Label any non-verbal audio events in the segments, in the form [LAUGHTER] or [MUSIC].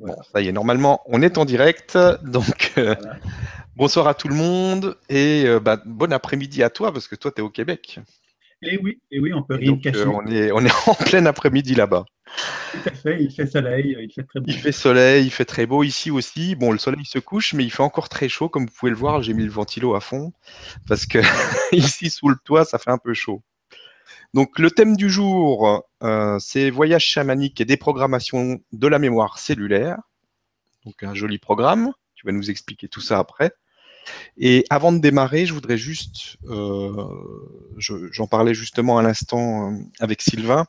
Bon, ça y est, normalement, on est en direct. Donc, euh, bonsoir à tout le monde et euh, bah, bon après-midi à toi parce que toi, tu es au Québec. Eh oui, et eh oui, on peut rien cacher. Euh, on, est, on est en [LAUGHS] plein après-midi là-bas. Tout à fait, il fait soleil, il fait très beau. Il fait soleil, il fait très beau ici aussi. Bon, le soleil se couche, mais il fait encore très chaud. Comme vous pouvez le voir, j'ai mis le ventilo à fond parce que [LAUGHS] ici, sous le toit, ça fait un peu chaud. Donc le thème du jour, euh, c'est voyage chamanique et déprogrammation de la mémoire cellulaire. Donc un joli programme. Tu vas nous expliquer tout ça après. Et avant de démarrer, je voudrais juste, euh, j'en parlais justement à l'instant euh, avec Sylvain.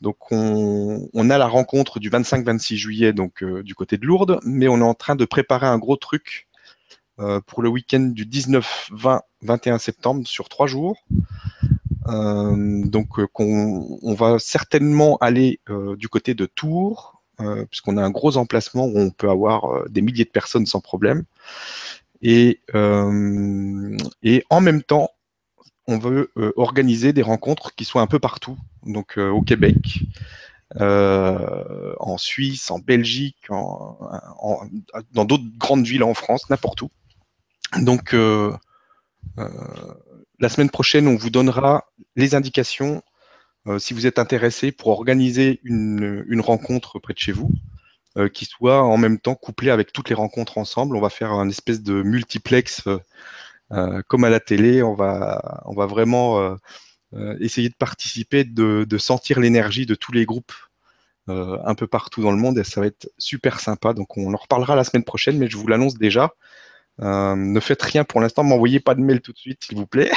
Donc on, a la rencontre du 25-26 juillet donc du côté de Lourdes, mais on est en train de préparer un gros truc pour le week-end du 19, 20, 21 septembre sur trois jours. Euh, donc, euh, on, va certainement aller euh, du côté de Tours, puisqu'on a un gros emplacement où on peut avoir des milliers de personnes sans problème. Et, et en même temps, on veut organiser des rencontres qui soient un peu partout, donc au Québec, en Suisse, en Belgique, dans d'autres grandes villes en France, n'importe où. Donc, la semaine prochaine, on vous donnera les indications euh, si vous êtes intéressé pour organiser une, rencontre près de chez vous, euh, qui soit en même temps couplée avec toutes les rencontres ensemble. On va faire un espèce de multiplex euh, comme à la télé. On va, vraiment essayer de participer, de, de sentir l'énergie de tous les groupes un peu partout dans le monde et ça va être super sympa. Donc on en reparlera la semaine prochaine, mais je vous l'annonce déjà. Euh, ne faites rien pour l'instant, m'envoyez pas de mail tout de suite, s'il vous plaît.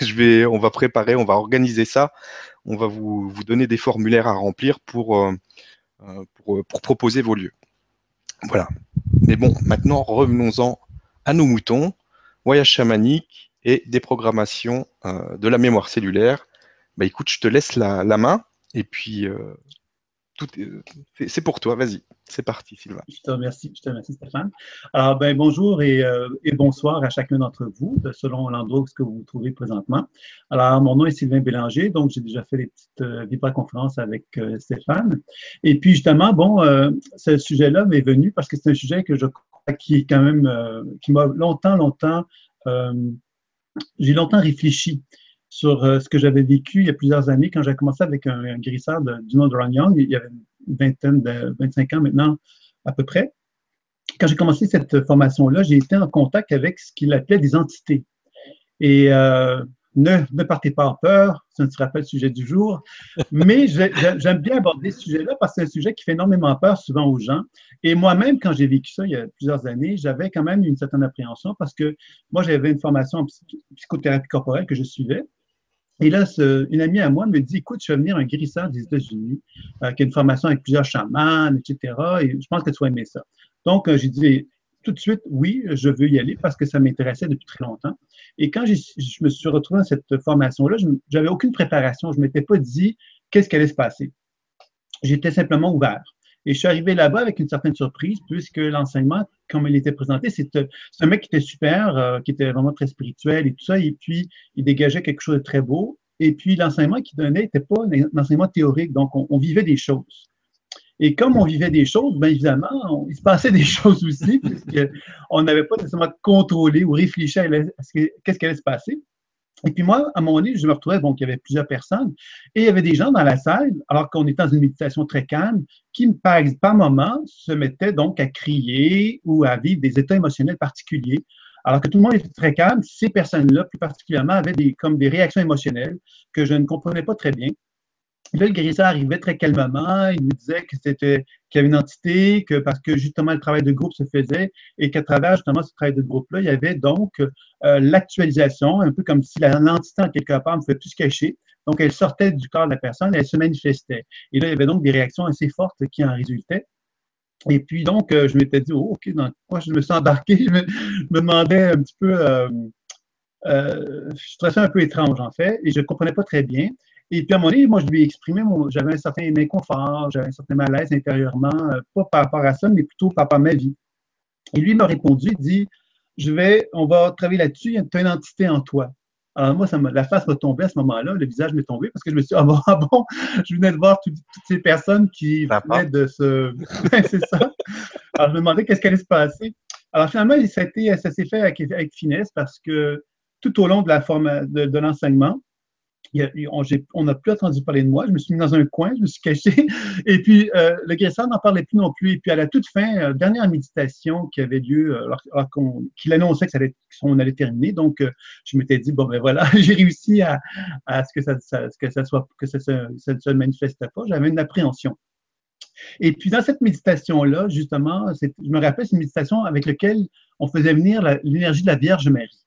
[LAUGHS] on va préparer, on va organiser ça. On va vous, donner des formulaires à remplir pour, euh, euh, pour, proposer vos lieux. Voilà. Mais bon, maintenant, revenons-en à nos moutons. Voyage chamanique et déprogrammation de la mémoire cellulaire. Bah écoute, je te laisse la, la main et puis c'est pour toi, vas-y, c'est parti Sylvain. Je te remercie, je te remercie Stéphane. Alors, ben, bonjour et, euh, et bonsoir à chacun d'entre vous, selon l'endroit où vous vous trouvez présentement. Alors, mon nom est Sylvain Bélanger, donc j'ai déjà fait les petites euh, conférences avec euh, Stéphane. Et puis justement, bon, euh, ce sujet-là m'est venu parce que c'est un sujet que je crois qui est quand même, qui m'a longtemps, longtemps, j'ai longtemps réfléchi sur euh, ce que j'avais vécu il y a plusieurs années quand j'ai commencé avec un, guérisseur du nom de Ron Young. Il y avait une vingtaine de 25 ans maintenant à peu près. Quand j'ai commencé cette formation-là, j'ai été en contact avec ce qu'il appelait des entités. Et euh, ne, ne, partez pas en peur, ce ne sera pas le sujet du jour, mais j'aime bien aborder ce sujet-là parce que c'est un sujet qui fait énormément peur souvent aux gens. Et moi-même, quand j'ai vécu ça il y a plusieurs années, j'avais quand même une certaine appréhension parce que moi, j'avais une formation en psychothérapie corporelle que je suivais. Et là, une amie à moi me dit Écoute, je vais venir un guérisseur des États-Unis euh, qui a une formation avec plusieurs chamans, etc. Et je pense que tu vas aimer ça. Donc, euh, j'ai dit tout de suite Oui, je veux y aller parce que ça m'intéressait depuis très longtemps. Et quand je me suis retrouvé dans cette formation-là, je n'avais aucune préparation. Je ne m'étais pas dit qu'est-ce qui allait se passer. J'étais simplement ouvert. Et je suis arrivé là-bas avec une certaine surprise, puisque l'enseignement, comme il était présenté, c'est un mec qui était super, euh, qui était vraiment très spirituel et tout ça, et puis il dégageait quelque chose de très beau. Et puis l'enseignement qu'il donnait n'était pas un enseignement théorique, donc on, vivait des choses. Et comme on vivait des choses, bien évidemment, il se passait [LAUGHS] des choses aussi, puisqu'on n'avait pas nécessairement contrôlé ou réfléchi à, ce qu'est-ce qui allait se passer. Et puis moi, à un moment je me retrouvais, donc il y avait plusieurs personnes, et il y avait des gens dans la salle, alors qu'on était dans une méditation très calme, qui, par, par moment, se mettaient donc à crier ou à vivre des états émotionnels particuliers. Alors que tout le monde était très calme, ces personnes-là, plus particulièrement, avaient des, comme des réactions émotionnelles que je ne comprenais pas très bien. Là, le guérisseur arrivait très calmement, il nous disait que c'était qu'il y avait une entité, que parce que justement le travail de groupe se faisait et qu'à travers justement ce travail de groupe-là, il y avait donc euh, l'actualisation, un peu comme si l'entité en quelque part me fait tout se cacher. Donc, elle sortait du corps de la personne et elle se manifestait. Et là, il y avait donc des réactions assez fortes qui en résultaient. Et puis donc, euh, je m'étais dit, oh, OK, dans quoi je me suis embarqué? Je me, demandais un petit peu, euh, je trouvais ça un peu étrange en fait, et je ne comprenais pas très bien. Et puis à un moment donné, moi, je lui ai exprimé, j'avais un certain inconfort, j'avais un certain malaise intérieurement, euh, pas par rapport à ça, mais plutôt par rapport à ma vie. Et lui m'a répondu, il dit, je vais, on va travailler là-dessus, tu as une entité en toi. Alors moi, ça la face m'a tombé à ce moment-là, le visage m'est tombé parce que je me suis dit, ah bon, ah bon je venais de voir toutes ces personnes qui venaient de se... [LAUGHS] c'est ça. Alors je me demandais qu'est-ce qui allait se passer. Alors finalement, ça, ça s'est fait avec, avec, finesse parce que tout au long de la forme de, de l'enseignement, on n'a plus entendu parler de moi. Je me suis mis dans un coin, je me suis caché. Et puis, euh, le guérisseur n'en parlait plus non plus. Et puis, à la toute fin, euh, dernière méditation qui avait lieu, euh, alors, qu'il annonçait que ça allait, qu'on allait terminer. Donc, je m'étais dit, bon, ben voilà, [LAUGHS] j'ai réussi à, ce que ça, ne se manifeste pas. J'avais une appréhension. Et puis, dans cette méditation-là, justement, je me rappelle, c'est une méditation avec laquelle on faisait venir l'énergie de la Vierge Marie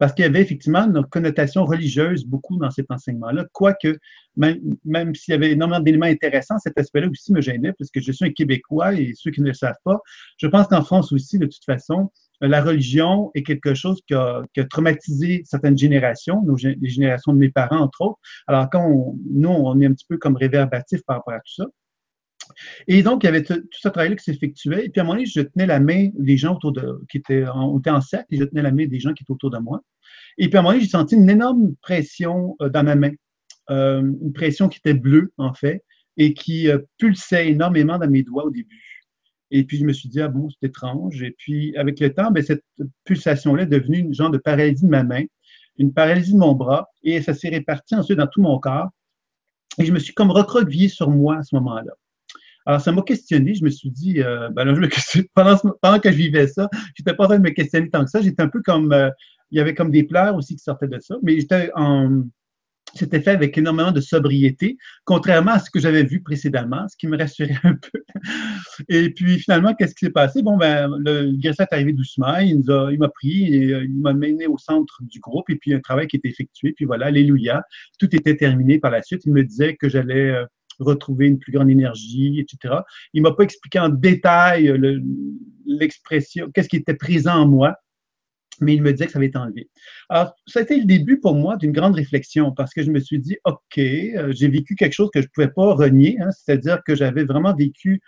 parce qu'il y avait effectivement une connotation religieuse beaucoup dans cet enseignement-là, quoique, même, s'il y avait énormément d'éléments intéressants, cet aspect-là aussi me gênait, parce que je suis un Québécois et ceux qui ne le savent pas, je pense qu'en France aussi, de toute façon, la religion est quelque chose qui a, traumatisé certaines générations, les générations de mes parents, entre autres. Alors, quand nous, on est un petit peu comme réverbatif par rapport à tout ça. Et donc, il y avait tout ce travail-là qui s'effectuait. Et puis, à un moment donné, je tenais la main des gens autour de, qui étaient en, était en cercle, et je tenais la main des gens qui étaient autour de moi. Et puis, à un moment donné, j'ai senti une énorme pression euh, dans ma main. Euh, une pression qui était bleue, en fait, et qui euh, pulsait énormément dans mes doigts au début. Et puis, je me suis dit, ah bon, c'est étrange. Et puis, avec le temps, ben, cette pulsation-là est devenue une genre de paralysie de ma main, une paralysie de mon bras, et ça s'est réparti ensuite dans tout mon corps. Et je me suis comme recroquevillé sur moi à ce moment-là. Alors, ça m'a questionné. Je me suis dit, euh, ben je [LAUGHS] pendant, que je vivais ça, je n'étais pas en train de me questionner tant que ça. J'étais un peu comme, euh, il y avait comme des pleurs aussi qui sortaient de ça, mais j'étais en, c'était fait avec énormément de sobriété, contrairement à ce que j'avais vu précédemment, ce qui me rassurait [LAUGHS] un peu. Et puis finalement, qu'est-ce qui s'est passé? Bon, ben, le guérisseur est arrivé doucement, il, m'a pris, et, euh, il m'a mené au centre du groupe, et puis un travail qui était effectué, puis voilà, alléluia, tout était terminé par la suite. Il me disait que j'allais retrouver une plus grande énergie, etc. Il m'a pas expliqué en détail l'expression, qu'est-ce qui était présent en moi, mais il me disait que ça avait été enlevé. Alors, ça a été le début pour moi d'une grande réflexion parce que je me suis dit, OK, euh, j'ai vécu quelque chose que je ne pouvais pas renier, hein, c'est-à-dire que j'avais vraiment vécu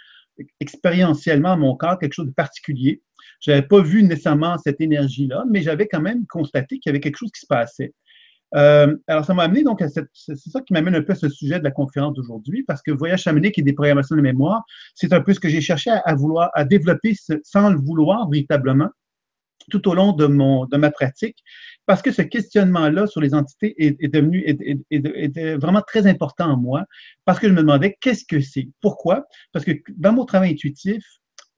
expérientiellement mon corps quelque chose de particulier. Je n'avais pas vu nécessairement cette énergie-là, mais j'avais quand même constaté qu'il y avait quelque chose qui se passait. Euh, alors, ça m'a amené donc à cette. C'est ça qui m'amène un peu à ce sujet de la conférence d'aujourd'hui, parce que Voyage chamanique et déprogrammation de mémoire, c'est un peu ce que j'ai cherché à, vouloir, à développer sans le vouloir véritablement tout au long de, mon, de ma pratique, parce que ce questionnement-là sur les entités est, devenu est, vraiment très important en moi, parce que je me demandais qu'est-ce que c'est, pourquoi, parce que dans mon travail intuitif,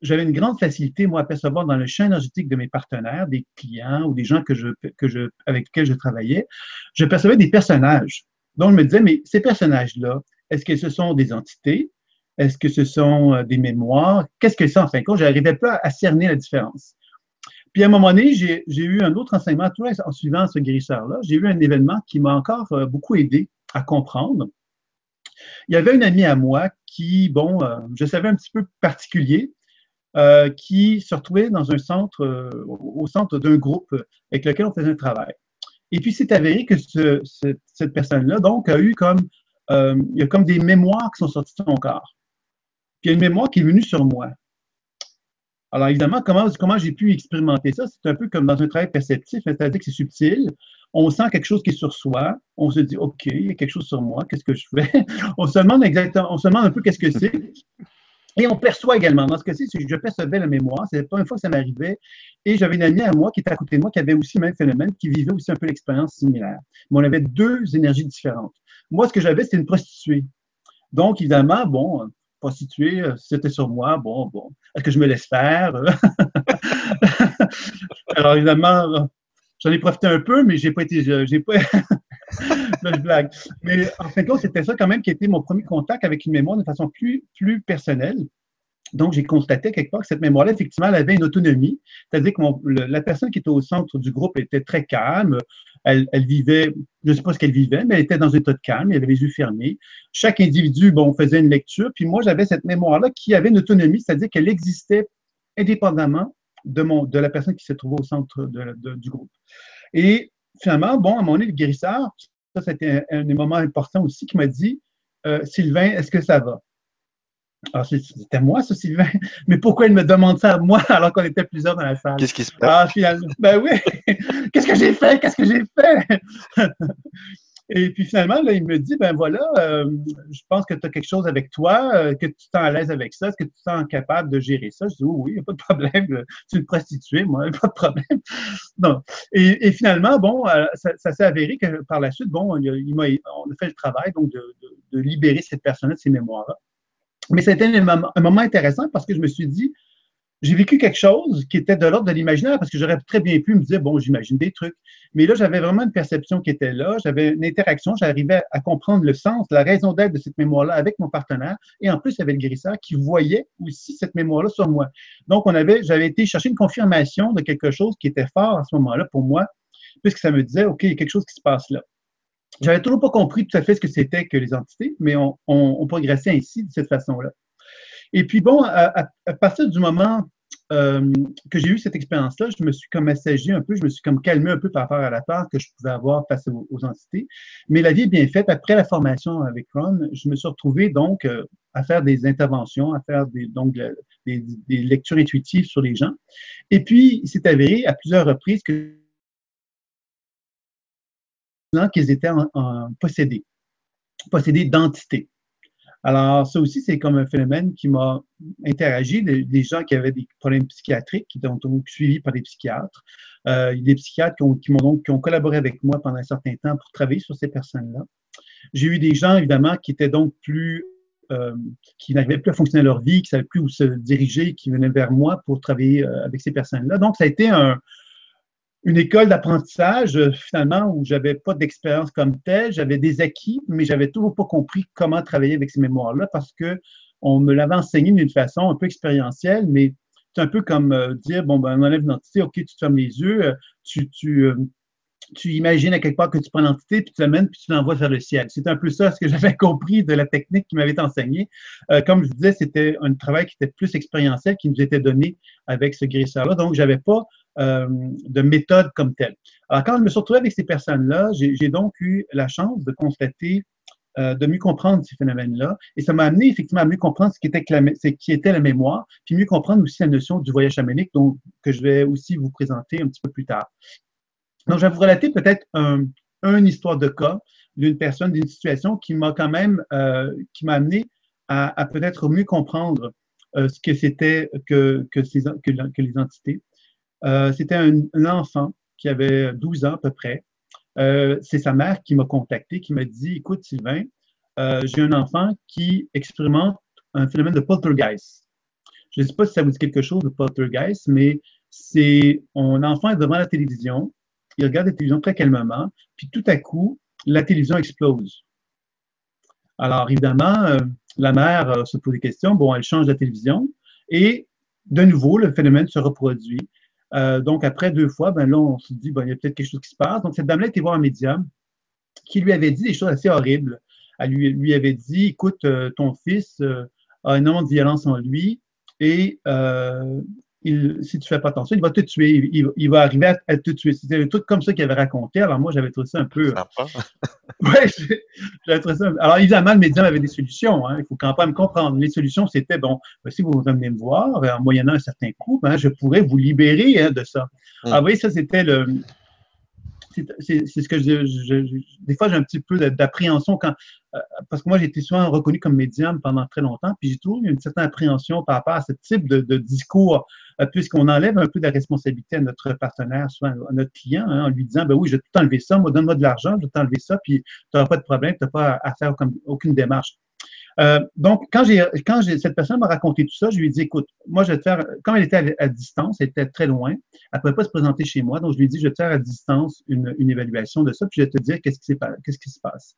j'avais une grande facilité, moi, à percevoir dans le champ énergétique de mes partenaires, des clients ou des gens que je, que je, avec lesquels je travaillais, je percevais des personnages. Donc, je me disais, mais ces personnages-là, est-ce que ce sont des entités? Est-ce que ce sont euh, des mémoires? Qu'est-ce que c'est en fin de compte? Je n'arrivais pas à cerner la différence. Puis à un moment donné, j'ai eu un autre enseignement, en suivant ce guérisseur-là, j'ai eu un événement qui m'a encore euh, beaucoup aidé à comprendre. Il y avait une amie à moi qui, bon, euh, je savais un petit peu particulier, euh, qui se retrouvait dans un centre, euh, au centre d'un groupe avec lequel on faisait un travail. Et puis, c'est avéré que cette personne-là, donc, a eu comme, euh, il y a comme des mémoires qui sont sorties de son corps. Puis, il y a une mémoire qui est venue sur moi. Alors, évidemment, comment, comment j'ai pu expérimenter ça? C'est un peu comme dans un travail perceptif, c'est-à-dire que c'est subtil. On sent quelque chose qui est sur soi. On se dit, OK, il y a quelque chose sur moi. Qu'est-ce que je fais? [LAUGHS] on se demande exactement, on se demande un peu qu'est-ce que c'est. Et on perçoit également. Dans ce cas-ci, je percevais la mémoire. C'est pas une fois que ça m'arrivait. Et j'avais une amie à moi qui était à côté de moi qui avait aussi le même phénomène, qui vivait aussi un peu l'expérience similaire. Mais on avait deux énergies différentes. Moi, ce que j'avais, c'était une prostituée. Donc, évidemment, bon, prostituée, euh, c'était sur moi. Bon, bon, est-ce que je me laisse faire? [LAUGHS] Alors, évidemment, j'en ai profité un peu, mais j'ai pas été, j'ai pas, blague. Mais en fin de compte, c'était ça quand même qui était mon premier contact avec une mémoire de façon plus, plus personnelle. Donc, j'ai constaté quelque part que cette mémoire-là, effectivement, elle avait une autonomie. C'est-à-dire que la personne qui était au centre du groupe était très calme. Elle, vivait, je ne sais pas ce qu'elle vivait, mais elle était dans un état de calme, elle avait les yeux fermés. Chaque individu, bon, faisait une lecture. Puis moi, j'avais cette mémoire-là qui avait une autonomie, c'est-à-dire qu'elle existait indépendamment de la personne qui se trouvait au centre du groupe. Et finalement, bon, à mon avis, le guérisseur, ça, c'était un, des moments importants aussi, qui m'a dit euh, Sylvain, est-ce que ça va? Alors, ah, c'était moi, ça, Sylvain. [LAUGHS] Mais pourquoi il me demande ça à moi [LAUGHS] alors qu'on était plusieurs dans la salle? Qu'est-ce qui se passe? Ah, finalement, ben oui. [LAUGHS] qu'est-ce que j'ai fait? Qu'est-ce que j'ai fait? Et puis finalement, là, il me dit, ben voilà, euh, je pense que tu as quelque chose avec toi, euh, que tu te sens à l'aise avec ça, est-ce que tu te sens capable de gérer ça? Je dis, oui, il n'y a pas de problème, tu une prostituée, moi, pas de problème. [LAUGHS] non. Et, finalement, bon, euh, ça, s'est avéré que par la suite, bon, il, m'a, on a fait le travail donc de, de, libérer cette personne de ses mémoires-là. Mais c'était un moment intéressant parce que je me suis dit, j'ai vécu quelque chose qui était de l'ordre de l'imaginaire parce que j'aurais très bien pu me dire, bon, j'imagine des trucs. Mais là, j'avais vraiment une perception qui était là, j'avais une interaction, j'arrivais à comprendre le sens, la raison d'être de cette mémoire-là avec mon partenaire. Et en plus, il y avait le guérisseur qui voyait aussi cette mémoire-là sur moi. Donc, on avait, j'avais été chercher une confirmation de quelque chose qui était fort à ce moment-là pour moi, puisque ça me disait, OK, il y a quelque chose qui se passe là. J'avais toujours pas compris tout à fait ce que c'était que les entités, mais on, progressait ainsi, de cette façon-là. Et puis bon, à, partir du moment euh, que j'ai eu cette expérience-là, je me suis comme assagi un peu, je me suis comme calmé un peu par rapport à la peur que je pouvais avoir face aux, entités. Mais la vie est bien faite. Après la formation avec Ron, je me suis retrouvé donc euh, à faire des interventions, à faire des, donc des, lectures intuitives sur les gens. Et puis, il s'est avéré à plusieurs reprises qu'ils étaient en, possédés, possédés d'entités. Alors, ça aussi, c'est comme un phénomène qui m'a interagi, des, gens qui avaient des problèmes psychiatriques, qui ont donc suivis par des psychiatres, euh, des psychiatres qui ont, donc qui ont collaboré avec moi pendant un certain temps pour travailler sur ces personnes-là. J'ai eu des gens, évidemment, qui étaient donc plus euh, qui n'arrivaient plus à fonctionner leur vie, qui ne savaient plus où se diriger, qui venaient vers moi pour travailler euh, avec ces personnes-là. Donc, ça a été un, une école d'apprentissage, euh, finalement, où j'avais pas d'expérience comme telle, j'avais des acquis, mais j'avais toujours pas compris comment travailler avec ces mémoires-là parce que on me l'avait enseigné d'une façon un peu expérientielle, mais c'est un peu comme euh, dire, bon, ben, on enlève l'entité, OK, tu fermes les yeux, euh, tu, imagines à quelque part que tu prends l'entité, puis tu l'amènes, puis tu l'envoies vers le ciel. C'est un peu ça ce que [LAUGHS] j'avais compris de la technique qui m'avait enseignée. comme je disais, c'était un travail qui était plus expérientiel, qui nous était donné avec ce guérisseur-là. Donc, j'avais pas euh, de méthode comme telle. Alors, quand je me suis retrouvé avec ces personnes-là, j'ai donc eu la chance de constater, euh, de mieux comprendre ces phénomènes-là. Et ça m'a amené effectivement à mieux comprendre ce qui, était la mémoire, puis mieux comprendre aussi la notion du voyage chamanique, donc, que je vais aussi vous présenter un petit peu plus tard. Donc, je vais vous relater peut-être un, une histoire de cas d'une personne, d'une situation qui m'a quand même, euh, qui m'a amené à, peut-être mieux comprendre ce que c'était que, les entités. Euh, c'était un, enfant qui avait 12 ans à peu près. Euh, c'est sa mère qui m'a contacté, qui m'a dit Écoute, Sylvain, euh, j'ai un enfant qui expérimente un phénomène de poltergeist. Je ne sais pas si ça vous dit quelque chose de poltergeist, mais c'est un enfant est devant la télévision, il regarde la télévision très calmement, puis tout à coup, la télévision explose. Alors, évidemment, la mère se pose des questions. Bon, elle change la télévision et de nouveau, le phénomène se reproduit. Euh, donc, après deux fois, ben là, on se dit, ben, il y a peut-être quelque chose qui se passe. Donc, cette dame-là était voir un médium qui lui avait dit des choses assez horribles. Elle lui, avait dit, écoute, euh, ton fils euh, a énormément de violence en lui et si tu fais pas attention, il va te tuer, il, va arriver à, te tuer. C'était un truc comme ça qu'il avait raconté. Alors moi, j'avais trouvé ça un peu. [LAUGHS] ouais, j'avais trouvé ça. Alors évidemment, le médium avait des solutions. Hein. Il faut quand même comprendre. Les solutions, c'était bon, ben, si vous venez me voir, en moyennant un certain coût, ben, je pourrais vous libérer hein, de ça. Hum. Ah oui, ça c'était le, c'est ce que je, des fois j'ai un petit peu d'appréhension quand euh, parce que moi j'ai été souvent reconnu comme médium pendant très longtemps, puis j'ai toujours eu une certaine appréhension par rapport à ce type de, discours, euh, puisqu'on enlève un peu de la responsabilité à notre partenaire, soit à notre client, hein, en lui disant ben oui, je vais tout enlever ça, moi donne-moi de l'argent, je vais t'enlever ça, puis tu n'auras pas de problème, tu n'as pas à faire aucune démarche. Euh, donc, quand, j'ai, quand cette personne m'a raconté tout ça, je lui ai dit, écoute, moi, je vais te faire, comme elle était à, distance, elle était très loin, elle ne pouvait pas se présenter chez moi, donc je lui ai dit, je vais te faire à distance une, une évaluation de ça, puis je vais te dire qu'est-ce qui, qu'est-ce qui se passe.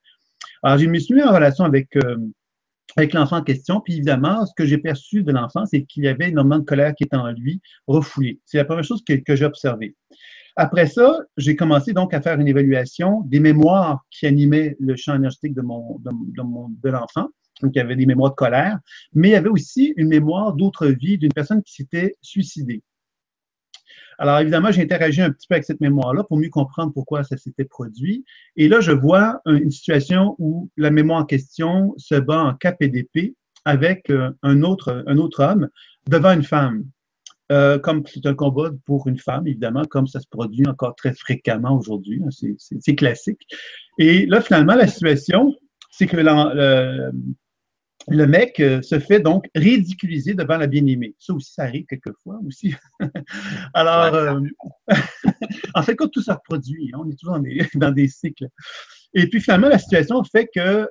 Alors, je me suis mis en relation avec, euh, avec l'enfant en question, puis évidemment, ce que j'ai perçu de l'enfant, c'est qu'il y avait énormément de colère qui était en lui, refoulée. C'est la première chose que, que j'ai observée. Après ça, j'ai commencé donc à faire une évaluation des mémoires qui animaient le champ énergétique de, mon, de, de, mon, de l'enfant. Donc, il y avait des mémoires de colère, mais il y avait aussi une mémoire d'autre vie d'une personne qui s'était suicidée. Alors, évidemment, j'ai interagi un petit peu avec cette mémoire-là pour mieux comprendre pourquoi ça s'était produit. Et là, je vois une situation où la mémoire en question se bat en KPDP avec euh, un autre, un autre homme devant une femme. euh, comme c'est un combat pour une femme, évidemment, comme ça se produit encore très fréquemment aujourd'hui. Hein, c'est classique. Et là, finalement, la situation, c'est que le, mec euh, se fait donc ridiculiser devant la bien-aimée. Ça aussi, ça arrive quelquefois aussi. [LAUGHS] Alors, euh, [LAUGHS] en fait, quand tout ça reproduit, hein, on est toujours dans des, [LAUGHS] dans des, cycles. Et puis finalement, la situation fait que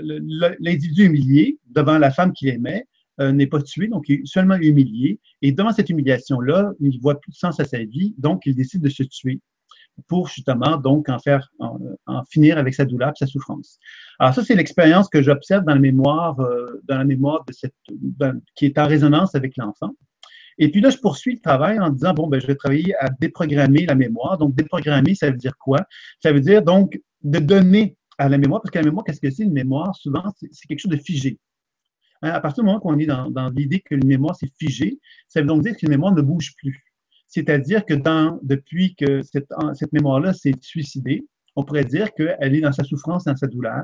l'individu humilié devant la femme qu'il aimait euh, n'est pas tué, donc il est seulement humilié. Et devant cette humiliation-là, il ne voit plus de sens à sa vie, donc il décide de se tuer pour justement donc en faire en, finir avec sa douleur sa souffrance. Alors ça c'est l'expérience que j'observe dans la mémoire euh, dans la mémoire de cette qui est en résonance avec l'enfant. Et puis là je poursuis le travail en disant bon ben je vais travailler à déprogrammer la mémoire. Donc déprogrammer ça veut dire quoi? Ça veut dire donc de donner à la mémoire parce que la mémoire qu'est-ce que c'est? Une mémoire Souvent c'est quelque chose de figé. Hein, à partir du moment qu'on est dans, l'idée que une mémoire c'est figé, ça veut donc dire qu'une mémoire ne bouge plus. C'est-à-dire que depuis que cette, mémoire-là s'est suicidée, on pourrait dire qu'elle est dans sa souffrance, dans sa douleur,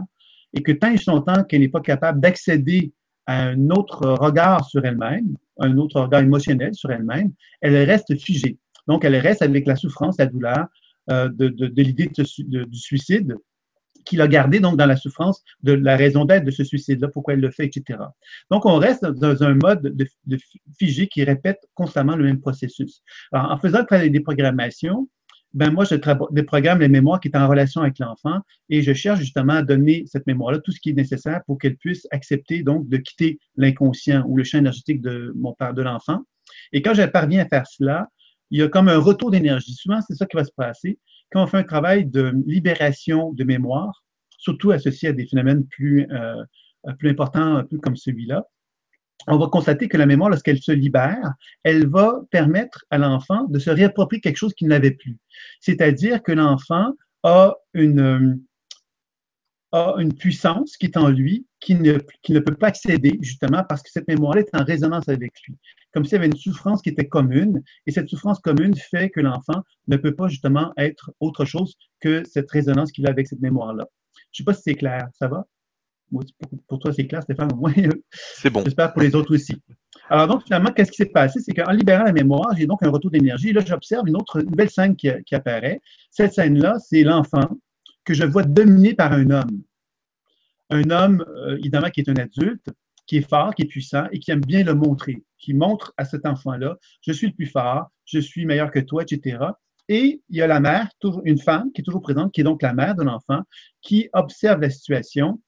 et que tant et longtemps qu'elle n'est pas capable d'accéder à un autre regard sur elle-même, un autre regard émotionnel sur elle-même, elle reste figée. Donc, elle reste avec la souffrance, la douleur euh, de, l'idée du suicide, qu'il a gardé donc dans la souffrance de la raison d'être de ce suicide-là, pourquoi elle le fait, etc. Donc, on reste dans un mode de, figé qui répète constamment le même processus. Alors, en faisant le travail des programmations, ben moi, je déprogramme les mémoires qui sont en relation avec l'enfant et je cherche justement à donner cette mémoire-là tout ce qui est nécessaire pour qu'elle puisse accepter donc de quitter l'inconscient ou le champ énergétique de mon père, de l'enfant. Et quand je parviens à faire cela, il y a comme un retour d'énergie. Souvent, c'est ça qui va se passer quand on fait un travail de libération de mémoire, surtout associé à des phénomènes plus, euh, plus importants, un peu comme celui-là, on va constater que la mémoire, lorsqu'elle se libère, elle va permettre à l'enfant de se réapproprier quelque chose qu'il n'avait plus. C'est-à-dire que l'enfant a une, a une puissance qui est en lui, qui ne, qui ne peut pas accéder justement parce que cette mémoire est en résonance avec lui. Comme s'il y avait une souffrance qui était commune, et cette souffrance commune fait que l'enfant ne peut pas justement être autre chose que cette résonance qu'il a avec cette mémoire-là. Je ne sais pas si c'est clair, ça va? Pour toi, c'est clair, Stéphane, au moins. C'est bon. J'espère pour les autres aussi. Alors, donc, finalement, qu'est-ce qui s'est passé? C'est qu'en libérant la mémoire, j'ai donc un retour d'énergie. Là, j'observe une autre nouvelle scène qui, qui apparaît. Cette scène-là, c'est l'enfant que je vois dominé par un homme. Un homme, euh, évidemment, qui est un adulte, qui est fort, qui est puissant et qui aime bien le montrer, qui montre à cet enfant-là, je suis le plus fort, je suis meilleur que toi, etc. Et il y a la mère, une femme qui est toujours présente, qui est donc la mère de l'enfant, qui observe la situation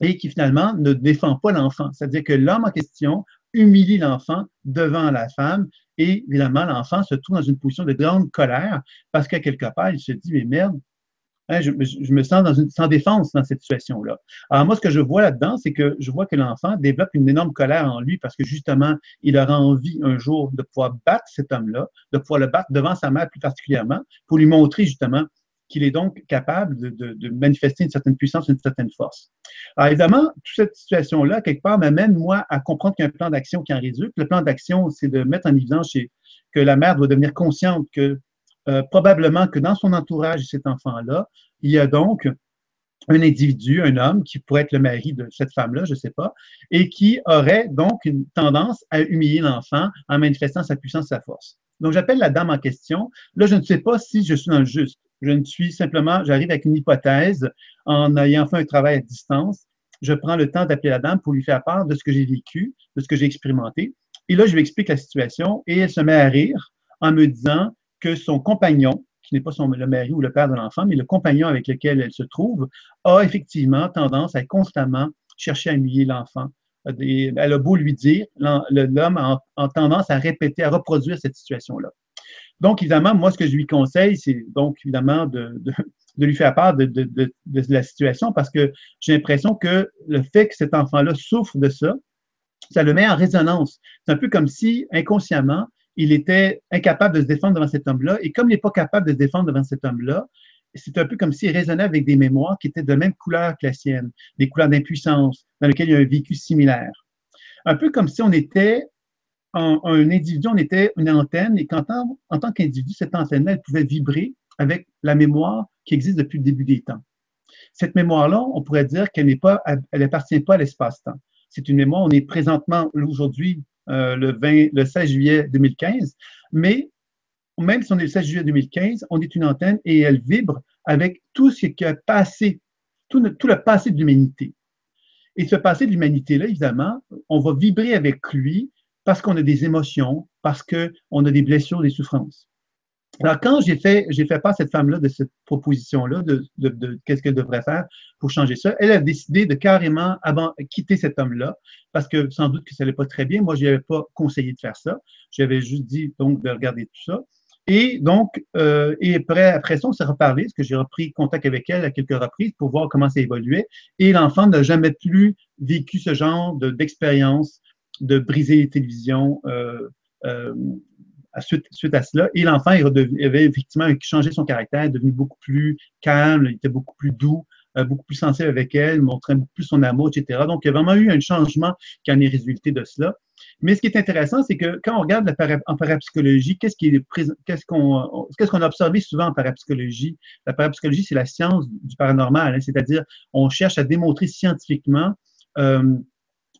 et qui finalement ne défend pas l'enfant. C'est-à-dire que l'homme en question humilie l'enfant devant la femme et évidemment l'enfant se trouve dans une position de grande colère parce qu'à quelque part, il se dit, mais merde, Hein, je, me sens dans une, sans défense dans cette situation-là. Alors moi, ce que je vois là-dedans, c'est que je vois que l'enfant développe une énorme colère en lui parce que justement, il aura envie un jour de pouvoir battre cet homme-là, de pouvoir le battre devant sa mère plus particulièrement, pour lui montrer justement qu'il est donc capable de, manifester une certaine puissance, une certaine force. Alors évidemment, toute cette situation-là, quelque part, m'amène, moi, à comprendre qu'il y a un plan d'action qui en résulte. Le plan d'action, c'est de mettre en évidence que la mère doit devenir consciente que euh, probablement que dans son entourage de cet enfant-là, il y a donc un individu, un homme, qui pourrait être le mari de cette femme-là, je ne sais pas, et qui aurait donc une tendance à humilier l'enfant en manifestant sa puissance, sa force. Donc, j'appelle la dame en question. Là, je ne sais pas si je suis dans le juste. Je ne suis simplement, j'arrive avec une hypothèse en ayant fait un travail à distance. Je prends le temps d'appeler la dame pour lui faire part de ce que j'ai vécu, de ce que j'ai expérimenté. Et là, je lui explique la situation et elle se met à rire en me disant son compagnon, qui n'est pas son, le mari ou le père de l'enfant, mais le compagnon avec lequel elle se trouve, a effectivement tendance à constamment chercher à humilier l'enfant. Elle a beau lui dire, l'homme a, tendance à répéter, à reproduire cette situation-là. Donc, évidemment, moi, ce que je lui conseille, c'est donc évidemment de, lui faire part de, de, la situation parce que j'ai l'impression que le fait que cet enfant-là souffre de ça, ça le met en résonance. C'est un peu comme si, inconsciemment, il était incapable de se défendre devant cet homme-là. Et comme il n'est pas capable de se défendre devant cet homme-là, c'est un peu comme s'il résonnait avec des mémoires qui étaient de même couleur que la sienne, des couleurs d'impuissance, dans lesquelles il y a un vécu similaire. Un peu comme si on était un, individu, on était une antenne, et qu'en tant, qu'individu, cette antenne-là, elle pouvait vibrer avec la mémoire qui existe depuis le début des temps. Cette mémoire-là, on pourrait dire qu'elle n'est pas, elle appartient pas à l'espace-temps. C'est une mémoire, on est présentement, aujourd'hui, le, 20, le 16 juillet 2015, mais même si on est le 16 juillet 2015, on est une antenne et elle vibre avec tout ce qui a passé, tout, tout le passé de l'humanité. Et ce passé de l'humanité-là, évidemment, on va vibrer avec lui parce qu'on a des émotions, parce qu'on a des blessures, des souffrances. Alors, quand j'ai fait, j'ai fait part à cette femme-là de cette proposition-là, de, de, qu'est-ce qu'elle devrait faire pour changer ça, elle a décidé de carrément avant, quitter cet homme-là, parce que sans doute que ça n'allait pas très bien. Moi, je n'avais pas conseillé de faire ça. J'avais juste dit, donc, de regarder tout ça. Et donc, euh, et après, après ça, on s'est reparlé, parce que j'ai repris contact avec elle à quelques reprises pour voir comment ça évoluait. Et l'enfant n'a jamais plus vécu ce genre d'expérience de, briser les télévisions euh, euh, suite, à cela. Et l'enfant avait effectivement changé son caractère, devenu beaucoup plus calme, il était beaucoup plus doux, euh, beaucoup plus sensible avec elle, montrait beaucoup plus son amour, etc. Donc, il y a vraiment eu un changement qui en est résulté de cela. Mais ce qui est intéressant, c'est que quand on regarde la en parapsychologie, qu'est-ce qu'on a observé souvent en parapsychologie? La parapsychologie, c'est la science du paranormal, hein, c'est-à-dire on cherche à démontrer scientifiquement euh,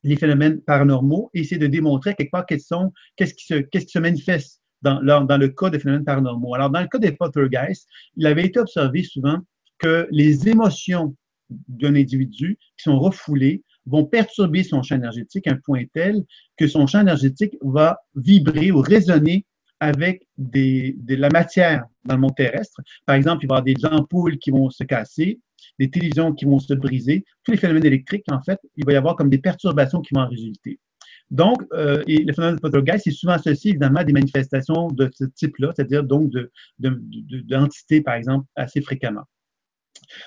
les phénomènes paranormaux et essayer de démontrer quelque part quels sont qu'est-ce qui se manifeste dans, le cas des phénomènes paranormaux. Alors dans le cas des poltergeists, il avait été observé souvent que les émotions d'un individu qui sont refoulées vont perturber son champ énergétique à un point tel que son champ énergétique va vibrer ou résonner avec des, de la matière dans le monde terrestre. Par exemple, il va y avoir des ampoules qui vont se casser, des télévisions qui vont se briser, tous les phénomènes électriques, en fait, il va y avoir comme des perturbations qui vont en résulter. Donc, euh, et le phénomène de poltergeist, c'est souvent associé évidemment à des manifestations de ce type-là, c'est-à-dire donc d'entités, de, de, par exemple, assez fréquemment.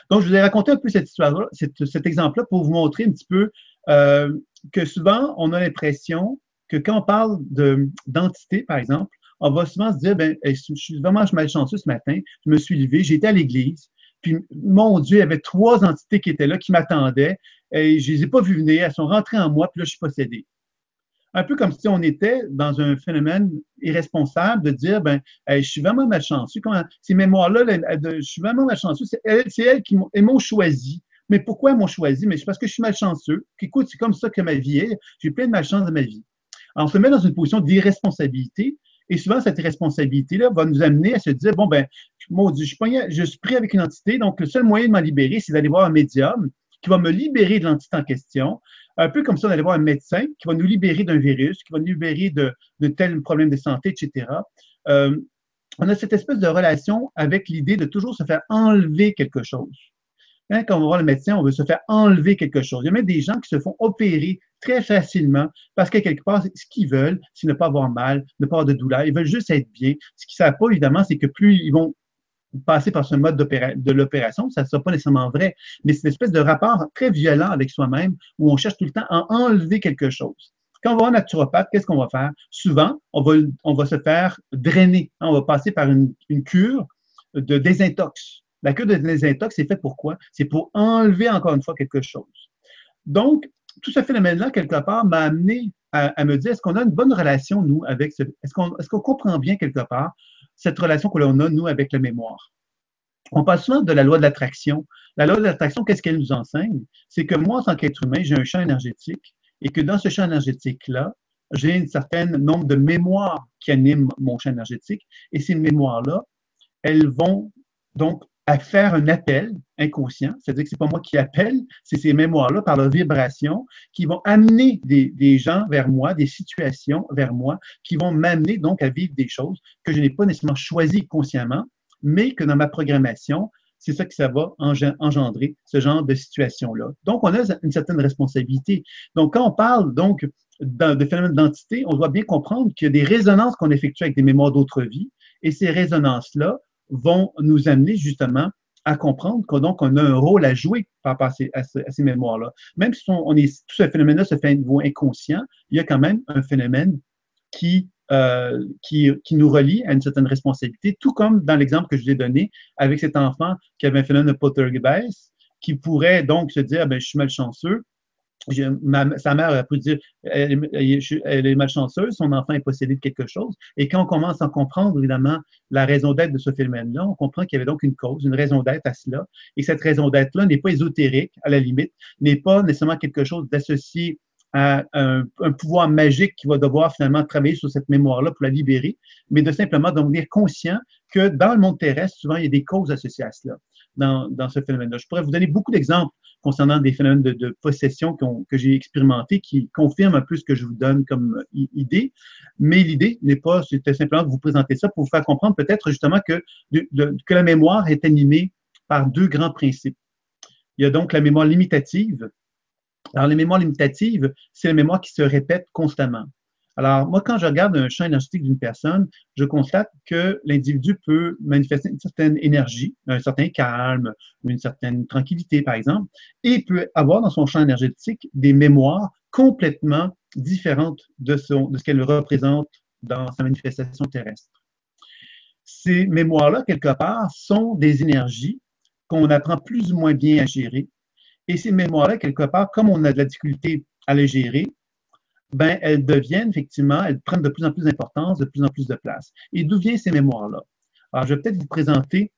Donc, je vous ai raconté un peu cette histoire-là, cet, exemple-là pour vous montrer un petit peu euh, que souvent, on a l'impression que quand on parle d'entité, par exemple, on va souvent se dire, ben, je suis vraiment malchanceux ce matin, je me suis levé, j'étais à l'église, puis mon Dieu, il y avait trois entités qui étaient là, qui m'attendaient, et je ne les ai pas vues venir, elles sont rentrées en moi, puis là, je suis possédé un peu comme si on était dans un phénomène irresponsable de dire, ben, je suis vraiment malchanceux. Ces mémoires-là, je suis vraiment malchanceux. C'est elles, qui m'ont choisi. Mais pourquoi m'ont choisi? Mais c'est parce que je suis malchanceux. Écoute, c'est comme ça que ma vie est. J'ai plein de malchance dans ma vie. On se met dans une position d'irresponsabilité. Et souvent, cette irresponsabilité-là va nous amener à se dire, bon, ben, je suis, je suis pris avec une entité, donc le seul moyen de m'en libérer, c'est d'aller voir un médium qui va me libérer de l'entité en question, un peu comme ça, on allait voir un médecin qui va nous libérer d'un virus, qui va nous libérer de, de tels problèmes de santé, etc. Euh, on a cette espèce de relation avec l'idée de toujours se faire enlever quelque chose. Hein, quand on va voir le médecin, on veut se faire enlever quelque chose. Il y a même des gens qui se font opérer très facilement parce que quelque part, ce qu'ils veulent, c'est ne pas avoir mal, ne pas avoir de douleur. Ils veulent juste être bien. Ce qu'ils ne savent pas, évidemment, c'est que plus ils vont passer par ce mode de l'opération, ça ne sera pas nécessairement vrai, mais c'est une espèce de rapport très violent avec soi-même où on cherche tout le temps à enlever quelque chose. Quand on va un naturopathe, qu'est-ce qu'on va faire? Souvent, on va, se faire drainer. On va passer par une, cure de désintox. La cure de désintox, c'est fait pour quoi? C'est pour enlever encore une fois quelque chose. Donc, tout ce phénomène-là, quelque part, m'a amené à, me dire, est-ce qu'on a une bonne relation, nous, avec ce... Est-ce qu'on est qu'on comprend bien, quelque part, cette relation que l'on a, nous, avec la mémoire. On parle souvent de la loi de l'attraction. La loi de l'attraction, qu'est-ce qu'elle nous enseigne? C'est que moi, en tant qu'être humain, j'ai un champ énergétique et que dans ce champ énergétique-là, j'ai un certain nombre de mémoires qui animent mon champ énergétique et ces mémoires-là, elles vont donc faire un appel inconscient, c'est-à-dire que c'est pas moi qui appelle, c'est ces mémoires-là par leur vibration qui vont amener des, gens vers moi, des situations vers moi, qui vont m'amener donc à vivre des choses que je n'ai pas nécessairement choisies consciemment, mais que dans ma programmation, c'est ça que ça va engendrer, ce genre de situation-là. Donc, on a une certaine responsabilité. Donc, quand on parle donc de phénomènes d'identité, on doit bien comprendre qu'il y a des résonances qu'on effectue avec des mémoires d'autres vies, et ces résonances-là, vont nous amener justement à comprendre qu'on a un rôle à jouer par rapport à ces, mémoires-là. Même si est, tout ce phénomène-là se fait à un niveau inconscient, il y a quand même un phénomène qui, euh, qui, nous relie à une certaine responsabilité, tout comme dans l'exemple que je vous ai donné avec cet enfant qui avait un phénomène de poltergeist, qui pourrait donc se dire, ben, je suis malchanceux, sa mère a pu dire elle, est malchanceuse, son enfant est possédé de quelque chose. Et quand on commence à comprendre évidemment la raison d'être de ce phénomène-là, on comprend qu'il y avait donc une cause, une raison d'être à cela. Et cette raison d'être-là n'est pas ésotérique, à la limite, n'est pas nécessairement quelque chose d'associé à un, pouvoir magique qui va devoir finalement travailler sur cette mémoire-là pour la libérer, mais de simplement devenir conscient que dans le monde terrestre, souvent, il y a des causes associées à cela, dans, ce phénomène-là. Je pourrais vous donner beaucoup d'exemples concernant des phénomènes de, possession que j'ai expérimentés qui confirment un peu ce que je vous donne comme idée. Mais l'idée n'est pas, c'était simplement de vous présenter ça pour vous faire comprendre peut-être justement que, que la mémoire est animée par deux grands principes. Il y a donc la mémoire limitative. Alors, la mémoire limitative, c'est la mémoire qui se répète constamment. Alors, moi, quand je regarde un champ énergétique d'une personne, je constate que l'individu peut manifester une certaine énergie, un certain calme, une certaine tranquillité, par exemple, et peut avoir dans son champ énergétique des mémoires complètement différentes de, ce qu'elle représente dans sa manifestation terrestre. Ces mémoires-là, quelque part, sont des énergies qu'on apprend plus ou moins bien à gérer. Et ces mémoires-là, quelque part, comme on a de la difficulté à les gérer, ben, elles deviennent effectivement, elles prennent de plus en plus d'importance, de plus en plus de place. Et d'où viennent ces mémoires-là? Alors, je vais peut-être vous présenter.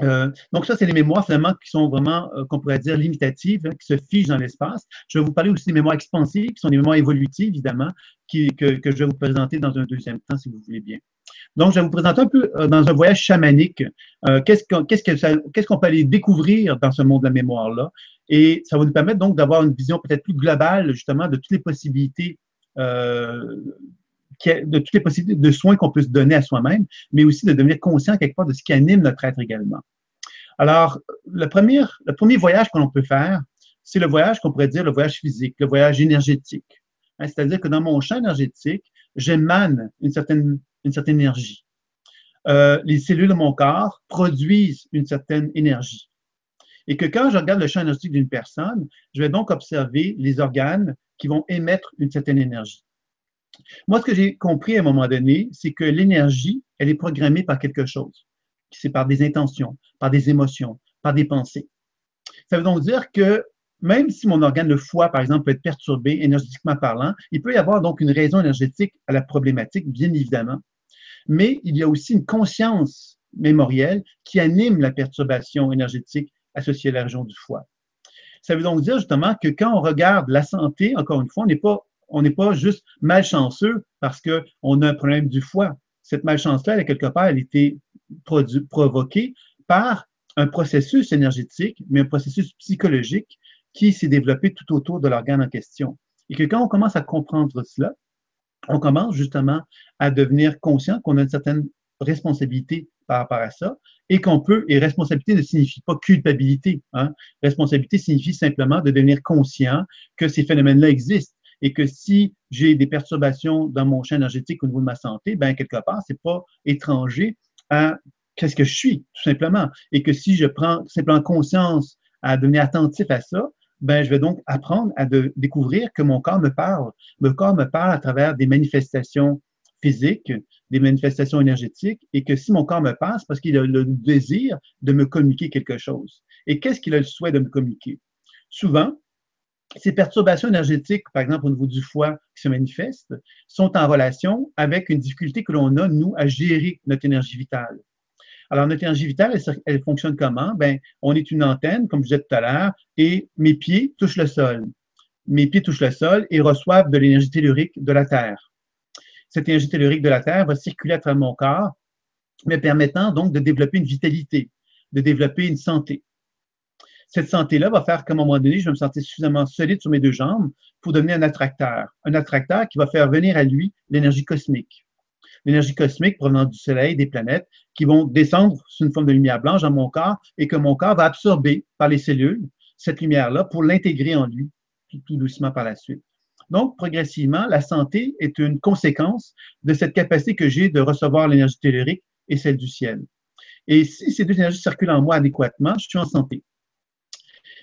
Euh, donc, ça, c'est les mémoires finalement qui sont vraiment, euh, qu'on pourrait dire, limitatives, hein, qui se figent dans l'espace. Je vais vous parler aussi des mémoires expansives, qui sont des mémoires évolutives, évidemment, que, que, je vais vous présenter dans un deuxième temps, si vous voulez bien. Donc, je vais vous présenter un peu euh, dans un voyage chamanique, qu'est-ce qu'on peut aller découvrir dans ce monde de la mémoire-là? Et ça va nous permettre donc d'avoir une vision peut-être plus globale, justement, de toutes les possibilités, euh, de toutes les possibilités de soins qu'on peut se donner à soi-même, mais aussi de devenir conscient quelque part de ce qui anime notre être également. Alors, le premier, le premier voyage que l'on peut faire, c'est le voyage qu'on pourrait dire le voyage physique, le voyage énergétique. Hein, c'est-à-dire que dans mon champ énergétique, j'émane une certaine une certaine énergie. Euh, les cellules de mon corps produisent une certaine énergie. Et que quand je regarde le champ énergétique d'une personne, je vais donc observer les organes qui vont émettre une certaine énergie. Moi, ce que j'ai compris à un moment donné, c'est que l'énergie, elle est programmée par quelque chose. C'est par des intentions, par des émotions, par des pensées. Ça veut donc dire que même si mon organe, le foie, par exemple, peut être perturbé énergétiquement parlant, il peut y avoir donc une raison énergétique à la problématique, bien évidemment mais il y a aussi une conscience mémorielle qui anime la perturbation énergétique associée à la région du foie. Ça veut donc dire justement que quand on regarde la santé, encore une fois, on n'est pas, juste malchanceux parce qu'on a un problème du foie. Cette malchance-là, quelque part, elle a été provoquée par un processus énergétique, mais un processus psychologique qui s'est développé tout autour de l'organe en question. Et que quand on commence à comprendre cela, on commence justement à devenir conscient qu'on a une certaine responsabilité par rapport à ça et qu'on peut, et responsabilité ne signifie pas culpabilité. Hein. Responsabilité signifie simplement de devenir conscient que ces phénomènes-là existent et que si j'ai des perturbations dans mon champ énergétique au niveau de ma santé, ben quelque part, c'est pas étranger à qu'est-ce que je suis, tout simplement. Et que si je prends simplement conscience à devenir attentif à ça, ben, je vais donc apprendre à découvrir que mon corps me parle. Mon corps me parle à travers des manifestations physiques, des manifestations énergétiques, et que si mon corps me passe, parce qu'il a le désir de me communiquer quelque chose. Et qu'est-ce qu'il a le souhait de me communiquer? Souvent, ces perturbations énergétiques, par exemple au niveau du foie qui se manifestent, sont en relation avec une difficulté que l'on a, nous, à gérer notre énergie vitale. Alors, notre énergie vitale, elle, fonctionne comment? Ben, on est une antenne, comme je disais tout à l'heure, et mes pieds touchent le sol. Mes pieds touchent le sol et reçoivent de l'énergie tellurique de la Terre. Cette énergie tellurique de la Terre va circuler à travers mon corps, me permettant donc de développer une vitalité, de développer une santé. Cette santé-là va faire qu'à un moment donné, je vais me sentir suffisamment solide sur mes deux jambes pour devenir un attracteur. Un attracteur qui va faire venir à lui l'énergie cosmique l'énergie cosmique provenant du Soleil, des planètes, qui vont descendre sous une forme de lumière blanche dans mon corps et que mon corps va absorber par les cellules cette lumière-là pour l'intégrer en lui tout, doucement par la suite. Donc, progressivement, la santé est une conséquence de cette capacité que j'ai de recevoir l'énergie tellurique et celle du ciel. Et si ces deux énergies circulent en moi adéquatement, je suis en santé.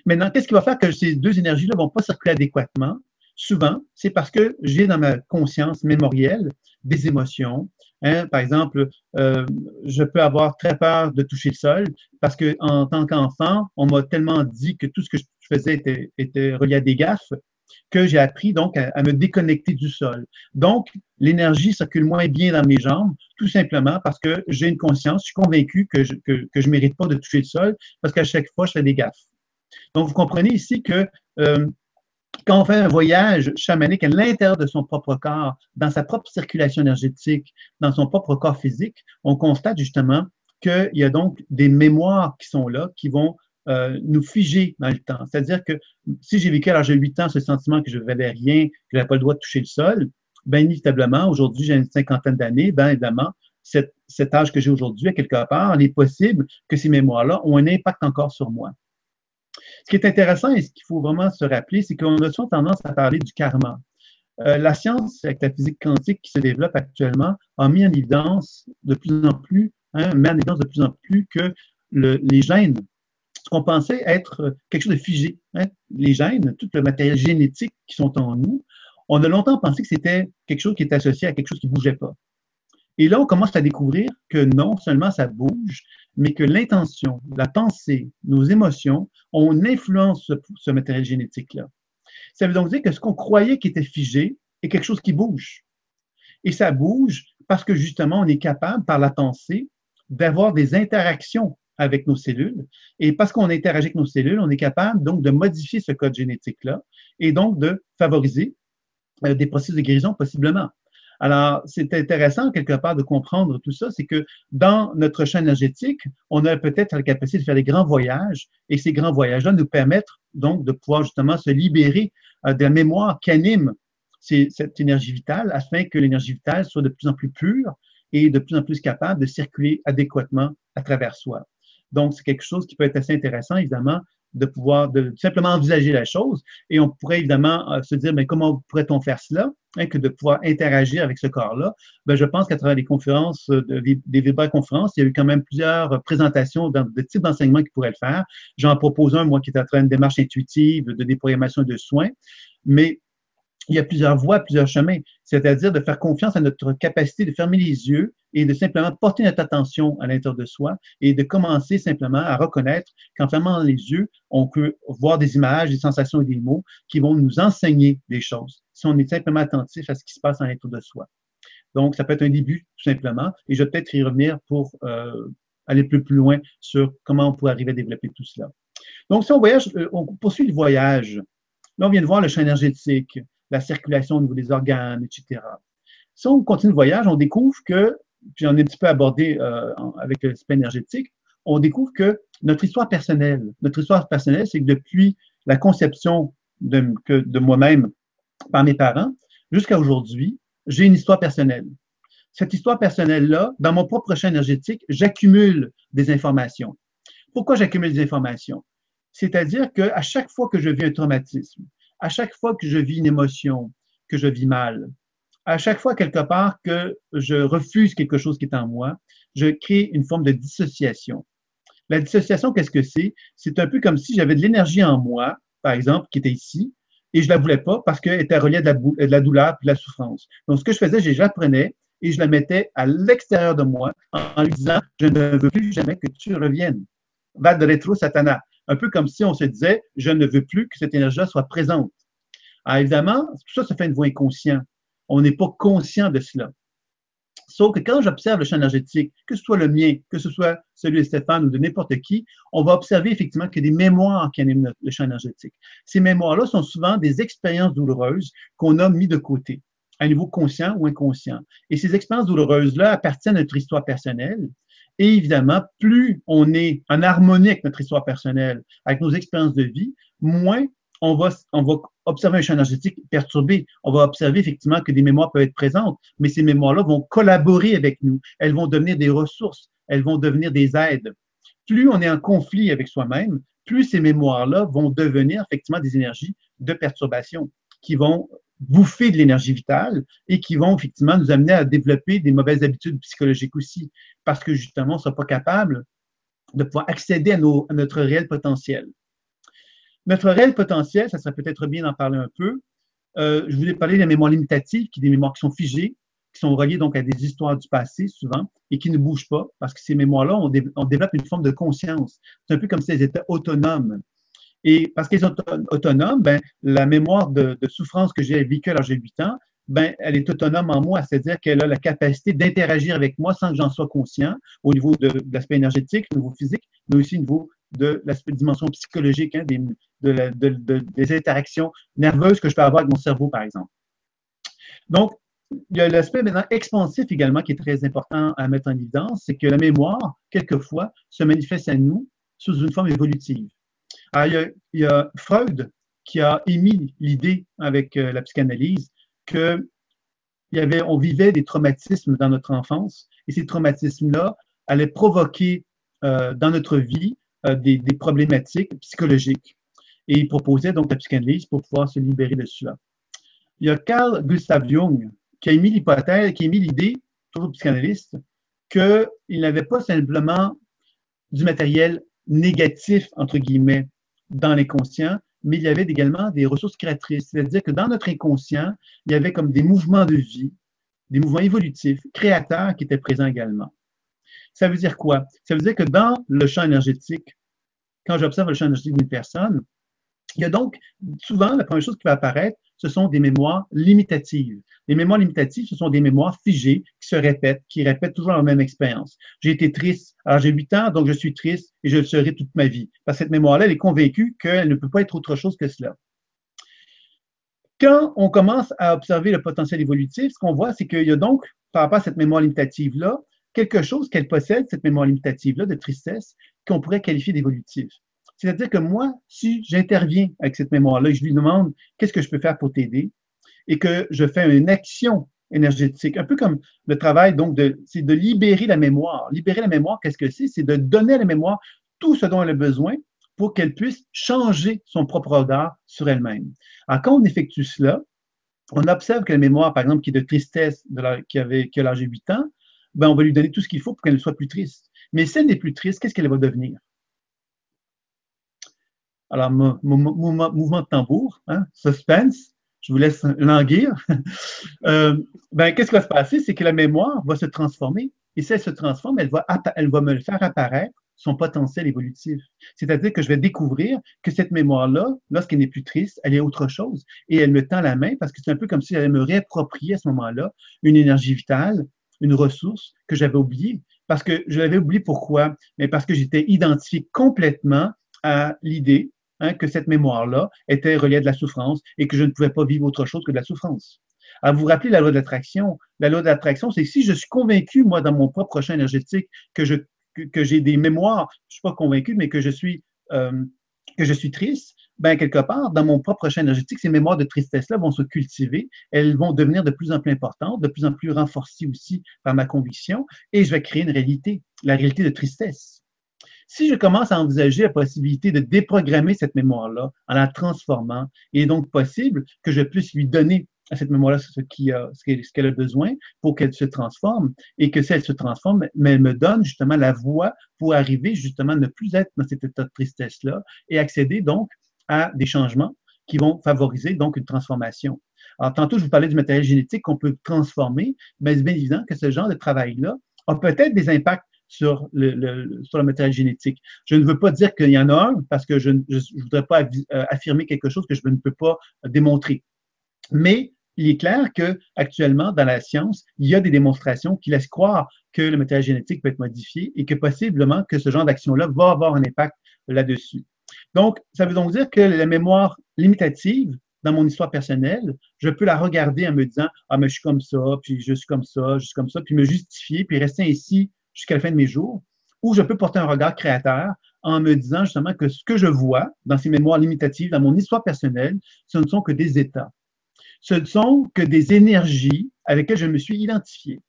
Maintenant, qu'est-ce qui va faire que ces deux énergies-là ne vont pas circuler adéquatement? Souvent, c'est parce que j'ai dans ma conscience mémorielle des émotions. Hein. Par exemple, euh, je peux avoir très peur de toucher le sol parce que en tant qu'enfant, on m'a tellement dit que tout ce que je faisais était relié à des gaffes que j'ai appris donc à, me déconnecter du sol. Donc, l'énergie circule moins bien dans mes jambes, tout simplement parce que j'ai une conscience, je suis convaincu que je ne que, mérite pas de toucher le sol parce qu'à chaque fois, je fais des gaffes. Donc, vous comprenez ici que euh, quand on fait un voyage chamanique à l'intérieur de son propre corps, dans sa propre circulation énergétique, dans son propre corps physique, on constate justement qu'il y a donc des mémoires qui sont là, qui vont euh, nous figer dans le temps. C'est-à-dire que si j'ai vécu à l'âge de 8 ans ce sentiment que je ne valais rien, que je n'avais pas le droit de toucher le sol, bien inévitablement, aujourd'hui, j'ai une cinquantaine d'années, bien évidemment, cet, âge que j'ai aujourd'hui, à quelque part, il est possible que ces mémoires-là ont un impact encore sur moi. Ce qui est intéressant et ce qu'il faut vraiment se rappeler, c'est qu'on a souvent tendance à parler du karma. Euh, la science avec la physique quantique qui se développe actuellement a mis en évidence de plus en plus, hein, met en évidence de plus en plus que le, les gènes, ce qu'on pensait être quelque chose de figé, hein, les gènes, tout le matériel génétique qui sont en nous, on a longtemps pensé que c'était quelque chose qui était associé à quelque chose qui ne bougeait pas. Et là, on commence à découvrir que non seulement ça bouge, mais que l'intention, la pensée, nos émotions ont une influence sur ce matériel génétique-là. Ça veut donc dire que ce qu'on croyait qui était figé est quelque chose qui bouge. Et ça bouge parce que justement, on est capable, par la pensée, d'avoir des interactions avec nos cellules. Et parce qu'on interagit avec nos cellules, on est capable donc de modifier ce code génétique-là et donc de favoriser euh, des processus de guérison possiblement. Alors, c'est intéressant quelque part de comprendre tout ça, c'est que dans notre champ énergétique, on a peut-être la capacité de faire des grands voyages et ces grands voyages-là nous permettent donc de pouvoir justement se libérer euh, de la mémoire qui anime cette énergie vitale afin que l'énergie vitale soit de plus en plus pure et de plus en plus capable de circuler adéquatement à travers soi. Donc, c'est quelque chose qui peut être assez intéressant, évidemment, de pouvoir de, simplement envisager la chose. Et on pourrait évidemment euh, se dire, mais comment pourrait-on faire cela, hein, que de pouvoir interagir avec ce corps-là? Ben, je pense qu'à travers les conférences, euh, des vibra-conférences, il y a eu quand même plusieurs présentations de types d'enseignements qui pourraient le faire. J'en propose un, moi, qui est en train de démarche intuitive, de déprogrammation de soins. Mais il y a plusieurs voies, plusieurs chemins, c'est-à-dire de faire confiance à notre capacité de fermer les yeux et de simplement porter notre attention à l'intérieur de soi et de commencer simplement à reconnaître qu'en fermant les yeux, on peut voir des images, des sensations et des mots qui vont nous enseigner des choses si on est simplement attentif à ce qui se passe à l'intérieur de soi. Donc, ça peut être un début, tout simplement, et je vais peut-être y revenir pour euh, aller plus, plus loin sur comment on pourrait arriver à développer tout cela. Donc, si on voyage, euh, on poursuit le voyage. Là, on vient de voir le champ énergétique la circulation au niveau des organes, etc. Si on continue le voyage, on découvre que, puis on est un petit peu abordé euh, avec l'aspect énergétique, on découvre que notre histoire personnelle, notre histoire personnelle, c'est que depuis la conception de, de moi-même par mes parents jusqu'à aujourd'hui, j'ai une histoire personnelle. Cette histoire personnelle-là, dans mon propre champ énergétique, j'accumule des informations. Pourquoi j'accumule des informations? C'est-à-dire qu'à chaque fois que je vis un traumatisme, à chaque fois que je vis une émotion, que je vis mal, à chaque fois quelque part que je refuse quelque chose qui est en moi, je crée une forme de dissociation. La dissociation, qu'est-ce que c'est? C'est un peu comme si j'avais de l'énergie en moi, par exemple, qui était ici, et je la voulais pas parce qu'elle était reliée à de la, douleur et de la souffrance. Donc, ce que je faisais, je la prenais et je la mettais à l'extérieur de moi en lui disant, je ne veux plus jamais que tu reviennes. Va de rétro, Satana un peu comme si on se disait, je ne veux plus que cette énergie-là soit présente. Alors évidemment, tout ça se fait une voie inconscient. On n'est pas conscient de cela. Sauf que quand j'observe le champ énergétique, que ce soit le mien, que ce soit celui de Stéphane ou de n'importe qui, on va observer effectivement qu'il y a des mémoires qui animent le champ énergétique. Ces mémoires-là sont souvent des expériences douloureuses qu'on a mis de côté, à un niveau conscient ou inconscient. Et ces expériences douloureuses-là appartiennent à notre histoire personnelle et évidemment, plus on est en harmonie avec notre histoire personnelle, avec nos expériences de vie, moins on va, on va observer un champ énergétique perturbé. On va observer effectivement que des mémoires peuvent être présentes, mais ces mémoires-là vont collaborer avec nous. Elles vont devenir des ressources, elles vont devenir des aides. Plus on est en conflit avec soi-même, plus ces mémoires-là vont devenir effectivement des énergies de perturbation qui vont bouffer de l'énergie vitale et qui vont effectivement nous amener à développer des mauvaises habitudes psychologiques aussi, parce que justement, on ne sera pas capable de pouvoir accéder à, notre réel potentiel. Notre réel potentiel, ça serait peut-être bien d'en parler un peu. Euh, je voulais parler des mémoires limitatives, qui sont des mémoires qui sont figées, qui sont reliées donc à des histoires du passé souvent et qui ne bougent pas, parce que ces mémoires-là, on, développe une forme de conscience. C'est un peu comme si elles étaient autonomes. Et parce qu'ils sont autonomes, ben, la mémoire de, souffrance que j'ai vécue à l'âge de 8 ans, ben, elle est autonome en moi, c'est-à-dire qu'elle a la capacité d'interagir avec moi sans que j'en sois conscient au niveau de, l'aspect énergétique, au niveau physique, mais aussi au niveau de la dimension psychologique, hein, des, des interactions nerveuses que je peux avoir avec mon cerveau, par exemple. Donc, il y a l'aspect maintenant expansif également qui est très important à mettre en évidence, c'est que la mémoire, quelquefois, se manifeste à nous sous une forme évolutive. Alors, il, y a, Freud qui a émis l'idée avec euh, la psychanalyse que il y avait, on vivait des traumatismes dans notre enfance et ces traumatismes-là allaient provoquer euh, dans notre vie euh, des, des, problématiques psychologiques. Et il proposait donc la psychanalyse pour pouvoir se libérer de cela. Il y a Carl Gustav Jung qui a émis l'hypothèse, qui a émis l'idée, toujours psychanalyste, qu'il n'avait pas simplement du matériel négatif, entre guillemets, dans l'inconscient, mais il y avait également des ressources créatrices. C'est-à-dire que dans notre inconscient, il y avait comme des mouvements de vie, des mouvements évolutifs, créateurs qui étaient présents également. Ça veut dire quoi? Ça veut dire que dans le champ énergétique, quand j'observe le champ énergétique d'une personne, il y a donc souvent la première chose qui va apparaître, ce sont des mémoires limitatives. Les mémoires limitatives, ce sont des mémoires figées qui se répètent, qui répètent toujours la même expérience. J'ai été triste, alors j'ai 8 ans, donc je suis triste et je le serai toute ma vie. Parce que cette mémoire-là, elle est convaincue qu'elle ne peut pas être autre chose que cela. Quand on commence à observer le potentiel évolutif, ce qu'on voit, c'est qu'il y a donc, par rapport à cette mémoire limitative-là, quelque chose qu'elle possède, cette mémoire limitative-là de tristesse, qu'on pourrait qualifier d'évolutif. C'est-à-dire que moi, si j'interviens avec cette mémoire-là je lui demande qu'est-ce que je peux faire pour t'aider? Et que je fais une action énergétique, un peu comme le travail, donc, c'est de libérer la mémoire. Libérer la mémoire, qu'est-ce que c'est? C'est de donner à la mémoire tout ce dont elle a besoin pour qu'elle puisse changer son propre regard sur elle-même. Alors, quand on effectue cela, on observe que la mémoire, par exemple, qui est de tristesse, de qui, avait, qui a l'âge de 8 ans, ben, on va lui donner tout ce qu'il faut pour qu'elle ne soit plus triste. Mais si elle n'est plus triste, qu'est-ce qu'elle va devenir? Alors, mouvement, de tambour, hein, suspense, je vous laisse languir. [LAUGHS] euh, ben, qu'est-ce qui va se passer? C'est que la mémoire va se transformer. Et si elle se transforme, elle va, elle va me faire apparaître son potentiel évolutif. C'est-à-dire que je vais découvrir que cette mémoire-là, lorsqu'elle n'est plus triste, elle est autre chose. Et elle me tend la main parce que c'est un peu comme si elle me réapproprier à ce moment-là une énergie vitale, une ressource que j'avais oubliée. Parce que je l'avais oubliée pourquoi? Mais parce que j'étais identifié complètement à l'idée Hein, que cette mémoire-là était reliée à de la souffrance et que je ne pouvais pas vivre autre chose que de la souffrance. Alors, vous vous rappelez la loi de l'attraction? La loi de l'attraction, c'est si je suis convaincu, moi, dans mon propre champ énergétique, que je que, j'ai des mémoires, je ne suis pas convaincu, mais que je suis euh, que je suis triste, ben quelque part, dans mon propre champ énergétique, ces mémoires de tristesse-là vont se cultiver, elles vont devenir de plus en plus importantes, de plus en plus renforcées aussi par ma conviction, et je vais créer une réalité, la réalité de tristesse. Si je commence à envisager la possibilité de déprogrammer cette mémoire-là en la transformant, il est donc possible que je puisse lui donner à cette mémoire-là ce qu'elle a besoin pour qu'elle se transforme et que si elle se transforme, mais elle me donne justement la voie pour arriver justement à ne plus être dans cet état de tristesse-là et accéder donc à des changements qui vont favoriser donc une transformation. Alors, tantôt, je vous parlais du matériel génétique qu'on peut transformer, mais c'est bien évident que ce genre de travail-là a peut-être des impacts sur le, sur matériel génétique. Je ne veux pas dire qu'il y en a un parce que je ne voudrais pas euh, affirmer quelque chose que je ne peux pas démontrer. Mais il est clair que actuellement dans la science, il y a des démonstrations qui laissent croire que le matériel génétique peut être modifié et que possiblement que ce genre d'action-là va avoir un impact là-dessus. Donc, ça veut donc dire que la mémoire limitative dans mon histoire personnelle, je peux la regarder en me disant ah mais je suis comme ça, puis je suis comme ça, je suis comme ça, puis me justifier, puis rester ainsi jusqu'à la fin de mes jours, ou je peux porter un regard créateur en me disant justement que ce que je vois dans ces mémoires limitatives, dans mon histoire personnelle, ce ne sont que des états. Ce ne sont que des énergies avec lesquelles je me suis identifié.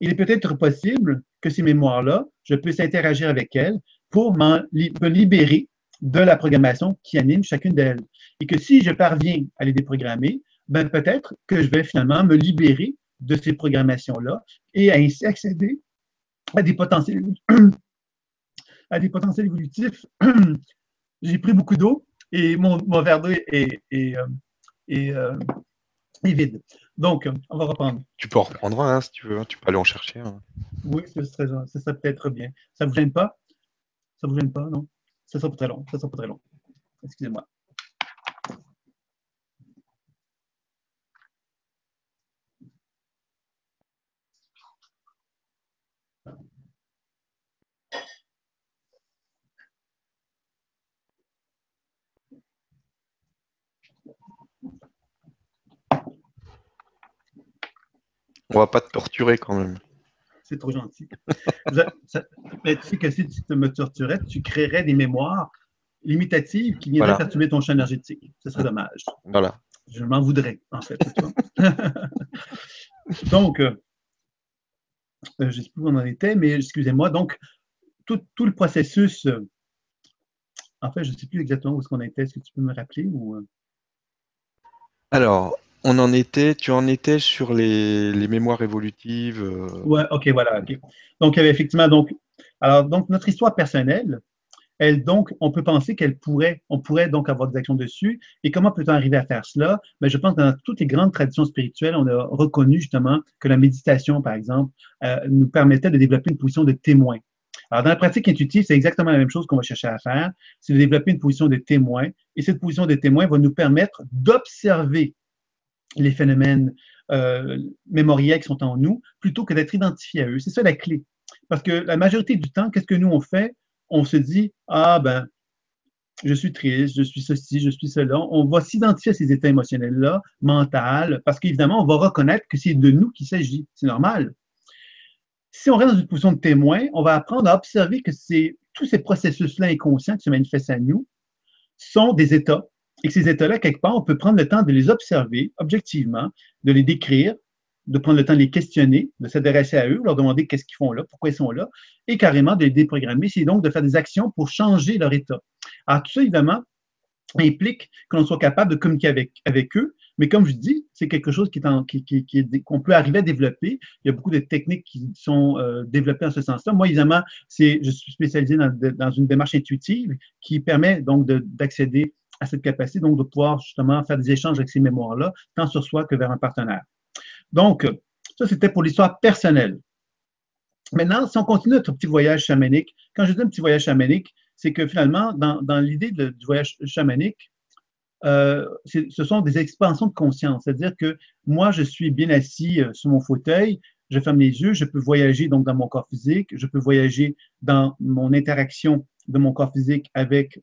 Il est peut-être possible que ces mémoires-là, je puisse interagir avec elles pour me libérer de la programmation qui anime chacune d'elles. Et que si je parviens à les déprogrammer, ben peut-être que je vais finalement me libérer de ces programmations-là et ainsi accéder à des potentiels, à des potentiels évolutifs. [CLEARS THROAT] [CLEARS THROAT] J'ai pris beaucoup d'eau et mon, verre d'eau est, euh, euh, est, vide. Donc, on va reprendre. Tu peux en reprendre un si tu veux. Tu peux aller en chercher. Oui, ce serait, ça peut-être bien. Ça ne vous gêne pas? Ça ne vous gêne pas, non Ça sera pas très long. Ça sera pas très long. Excusez-moi. On va pas te torturer quand même. C'est trop gentil. [LAUGHS] mais tu sais que si tu me torturais, tu créerais des mémoires limitatives qui viendraient perturber ton champ énergétique. Ce serait dommage. Voilà. Je m'en voudrais, en fait. [LAUGHS] Donc, euh, je ne sais plus où on en était, mais excusez-moi. Donc, tout, le processus, euh, en fait, je ne sais plus exactement où est-ce qu'on était. Est-ce que tu peux me rappeler ou... Euh? Alors, on en était, tu en étais sur les, mémoires évolutives. Ouais, ok, voilà. Donc, il y avait effectivement, donc, alors, donc, notre histoire personnelle, elle, donc, on peut penser qu'elle pourrait, on pourrait donc avoir des actions dessus. Et comment peut-on arriver à faire cela? Mais ben, je pense que dans toutes les grandes traditions spirituelles, on a reconnu justement que la méditation, par exemple, euh, nous permettait de développer une position de témoin. Alors, dans la pratique intuitive, c'est exactement la même chose qu'on va chercher à faire, c'est de développer une position de témoin. Et cette position de témoin va nous permettre d'observer les phénomènes euh, mémoriels qui sont en nous, plutôt que d'être identifié à eux. C'est ça la clé. Parce que la majorité du temps, qu'est-ce que nous on fait? On se dit, ah ben, je suis triste, je suis ceci, je suis cela. On va s'identifier à ces états émotionnels-là, mental, parce qu'évidemment, on va reconnaître que c'est de nous qu'il s'agit. C'est normal. Si on reste dans une position de témoin, on va apprendre à observer que tous ces processus-là inconscients qui se manifestent à nous sont des états et que ces états-là, quelque part, on peut prendre le temps de les observer objectivement, de les décrire, de prendre le temps de les questionner, de s'adresser à eux, leur demander qu'est-ce qu'ils font là, pourquoi ils sont là, et carrément de les déprogrammer. C'est donc de faire des actions pour changer leur état. Alors, tout ça, évidemment, implique que l'on soit capable de communiquer avec, avec eux, mais comme je dis, c'est quelque chose qui est qui, qui, qu'on peut arriver à développer. Il y a beaucoup de techniques qui sont euh, développées en ce sens-là. Moi, évidemment, je suis spécialisé dans, une démarche intuitive qui permet donc d'accéder à cette capacité de pouvoir justement faire des échanges avec ces mémoires-là, tant sur soi que vers un partenaire. Donc, ça, c'était pour l'histoire personnelle. Maintenant, si on continue notre petit voyage chamanique, quand je dis un petit voyage chamanique, c'est que finalement, dans, l'idée du voyage chamanique, euh, ce sont des expansions de conscience. C'est-à-dire que moi, je suis bien assis euh, sur mon fauteuil, je ferme les yeux, je peux voyager donc dans mon corps physique, je peux voyager dans mon interaction de mon corps physique avec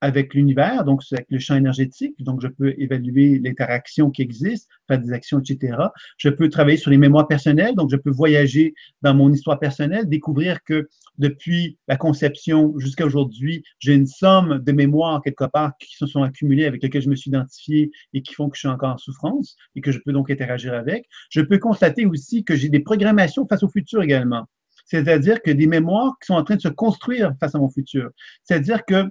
avec l'univers, donc avec le champ énergétique, donc je peux évaluer l'interaction qui existe, faire des actions, etc. Je peux travailler sur les mémoires personnelles, donc je peux voyager dans mon histoire personnelle, découvrir que depuis la conception jusqu'à aujourd'hui, j'ai une somme de mémoires quelque part qui se sont accumulées avec lesquelles je me suis identifié et qui font que je suis encore en souffrance et que je peux donc interagir avec. Je peux constater aussi que j'ai des programmations face au futur également. C'est-à-dire que des mémoires qui sont en train de se construire face à mon futur. C'est-à-dire que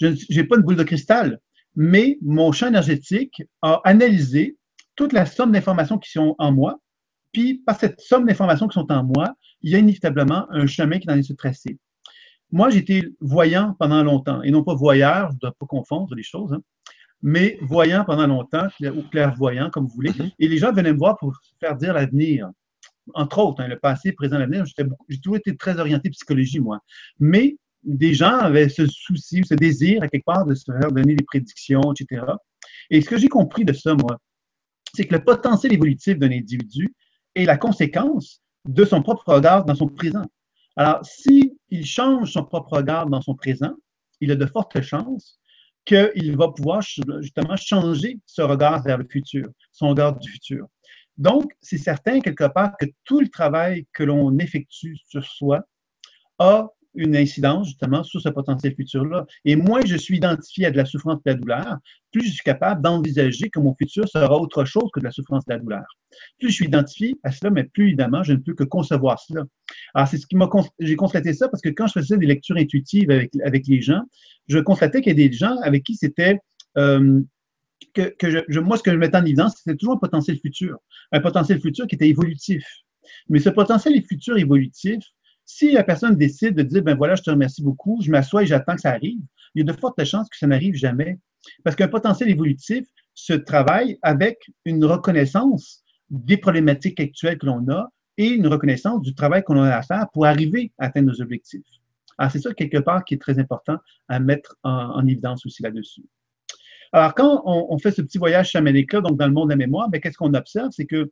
je n'ai pas une boule de cristal, mais mon champ énergétique a analysé toute la somme d'informations qui sont en moi. Puis, par cette somme d'informations qui sont en moi, il y a inévitablement un chemin qui est en train de se tracer. Moi, j'étais voyant pendant longtemps, et non pas voyeur, je ne dois pas confondre les choses, hein, mais voyant pendant longtemps, ou clairvoyant, comme vous voulez. Mm-hmm. Et les gens venaient me voir pour faire dire l'avenir. Entre autres, hein, le passé, présent, l'avenir. J'ai toujours été très orienté psychologie, moi. Mais des gens avaient ce souci ou ce désir, à quelque part, de se faire donner des prédictions, etc. Et ce que j'ai compris de ça, moi, c'est que le potentiel évolutif d'un individu est la conséquence de son propre regard dans son présent. Alors, s'il change son propre regard dans son présent, il a de fortes chances qu'il va pouvoir justement changer ce regard vers le futur, son regard du futur. Donc, c'est certain, quelque part, que tout le travail que l'on effectue sur soi a une incidence justement sur ce potentiel futur-là. Et moins je suis identifié à de la souffrance de la douleur, plus je suis capable d'envisager que mon futur sera autre chose que de la souffrance et de la douleur. Plus je suis identifié à cela, mais plus évidemment, je ne peux que concevoir cela. Alors, c'est ce qui m'a j'ai constaté ça parce que quand je faisais des lectures intuitives avec, avec les gens, je constatais qu'il y a des gens avec qui c'était euh, que, que je, moi, ce que je mettais en évidence, c'était toujours un potentiel futur. Un potentiel futur qui était évolutif. Mais ce potentiel futur évolutif, si la personne décide de dire, ben voilà, je te remercie beaucoup, je m'assois et j'attends que ça arrive, il y a de fortes chances que ça n'arrive jamais. Parce qu'un potentiel évolutif se travaille avec une reconnaissance des problématiques actuelles que l'on a et une reconnaissance du travail qu'on a à faire pour arriver à atteindre nos objectifs. Alors, c'est ça, quelque part, qui est très important à mettre en, évidence aussi là-dessus. Alors, quand on, fait ce petit voyage chamanique-là, donc dans le monde de la mémoire, qu'est-ce qu'on observe? C'est que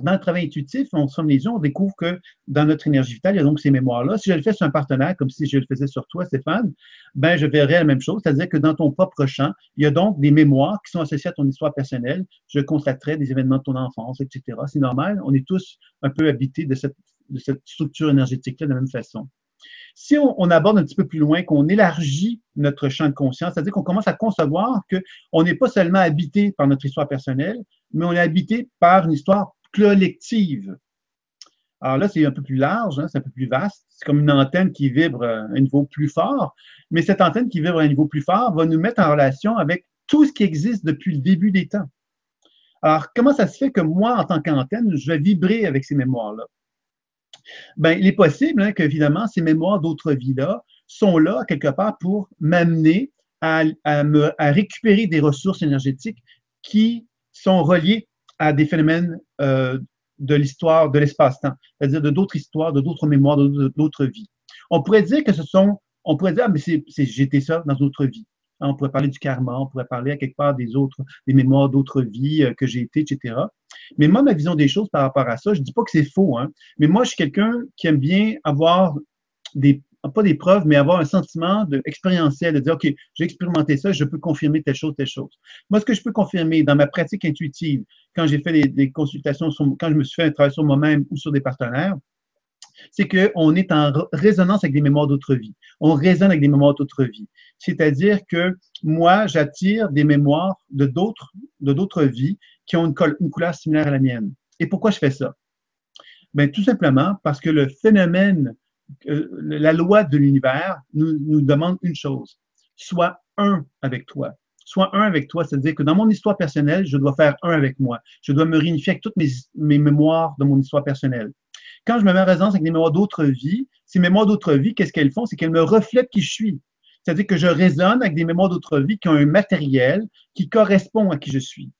dans le travail intuitif, on se les yeux, on découvre que dans notre énergie vitale, il y a donc ces mémoires-là. Si je le fais sur un partenaire, comme si je le faisais sur toi, Stéphane, ben, je verrais la même chose. C'est-à-dire que dans ton propre champ, il y a donc des mémoires qui sont associées à ton histoire personnelle. Je constaterai des événements de ton enfance, etc. C'est normal. On est tous un peu habités de cette, de cette structure énergétique-là de la même façon. Si on, on, aborde un petit peu plus loin, qu'on élargit notre champ de conscience, c'est-à-dire qu'on commence à concevoir qu'on n'est pas seulement habité par notre histoire personnelle, mais on est habité par une histoire collective. Alors là, c'est un peu plus large, hein, c'est un peu plus vaste. C'est comme une antenne qui vibre à un niveau plus fort. Mais cette antenne qui vibre à un niveau plus fort va nous mettre en relation avec tout ce qui existe depuis le début des temps. Alors, comment ça se fait que moi, en tant qu'antenne, je vais vibrer avec ces mémoires-là? Bien, il est possible hein, qu'évidemment, ces mémoires d'autres vies-là sont là, quelque part, pour m'amener à récupérer des ressources énergétiques qui sont reliées à des phénomènes euh, de l'histoire de l'espace-temps, c'est-à-dire de d'autres histoires, de d'autres mémoires, de d'autres vies. On pourrait dire que ce sont, on pourrait dire, ah, mais c'est, j'étais ça dans d'autres vies. Hein, on pourrait parler du karma, on pourrait parler à quelque part des autres, des mémoires d'autres vies euh, que j'ai été, etc. Mais moi, ma vision des choses par rapport à ça, je dis pas que c'est faux, hein, mais moi, je suis quelqu'un qui aime bien avoir des, pas des preuves, mais avoir un sentiment de, expérientiel, de dire, OK, j'ai expérimenté ça, je peux confirmer telle chose, telle chose. Moi, ce que je peux confirmer dans ma pratique intuitive, quand j'ai fait des, consultations, quand je me suis fait un travail sur moi-même ou sur des partenaires, c'est qu'on est en résonance avec des mémoires d'autres vies. On résonne avec des mémoires d'autres vies. C'est-à-dire que moi, j'attire des mémoires de d'autres, de d'autres vies qui ont une, couleur similaire à la mienne. Et pourquoi je fais ça? Bien, tout simplement parce que le phénomène la loi de l'univers nous, demande une chose, sois un avec toi. Sois un avec toi, c'est-à-dire que dans mon histoire personnelle, je dois faire un avec moi. Je dois me réunifier avec toutes mes, mes mémoires de mon histoire personnelle. Quand je me mets en résonance avec des mémoires d'autres vies, ces mémoires d'autres vies, qu'est-ce qu'elles font? C'est qu'elles me reflètent qui je suis. C'est-à-dire que je résonne avec des mémoires d'autres vies qui ont un matériel qui correspond à qui je suis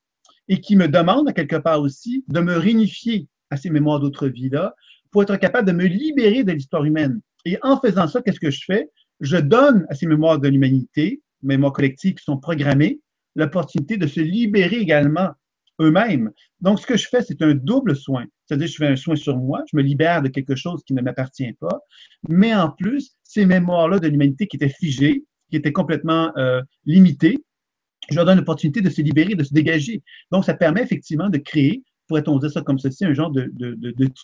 et qui me demande, à quelque part aussi, de me réunifier à ces mémoires d'autres vies-là pour être capable de me libérer de l'histoire humaine. Et en faisant ça, qu'est-ce que je fais? Je donne à ces mémoires de l'humanité, mémoires collectives qui sont programmées, l'opportunité de se libérer également eux-mêmes. Donc, ce que je fais, c'est un double soin. C'est-à-dire, je fais un soin sur moi, je me libère de quelque chose qui ne m'appartient pas, mais en plus, ces mémoires-là de l'humanité qui étaient figées, qui étaient complètement euh, limitées, je leur donne l'opportunité de se libérer, de se dégager. Donc, ça permet effectivement de créer pourrait-on dire ça comme ceci, un genre de,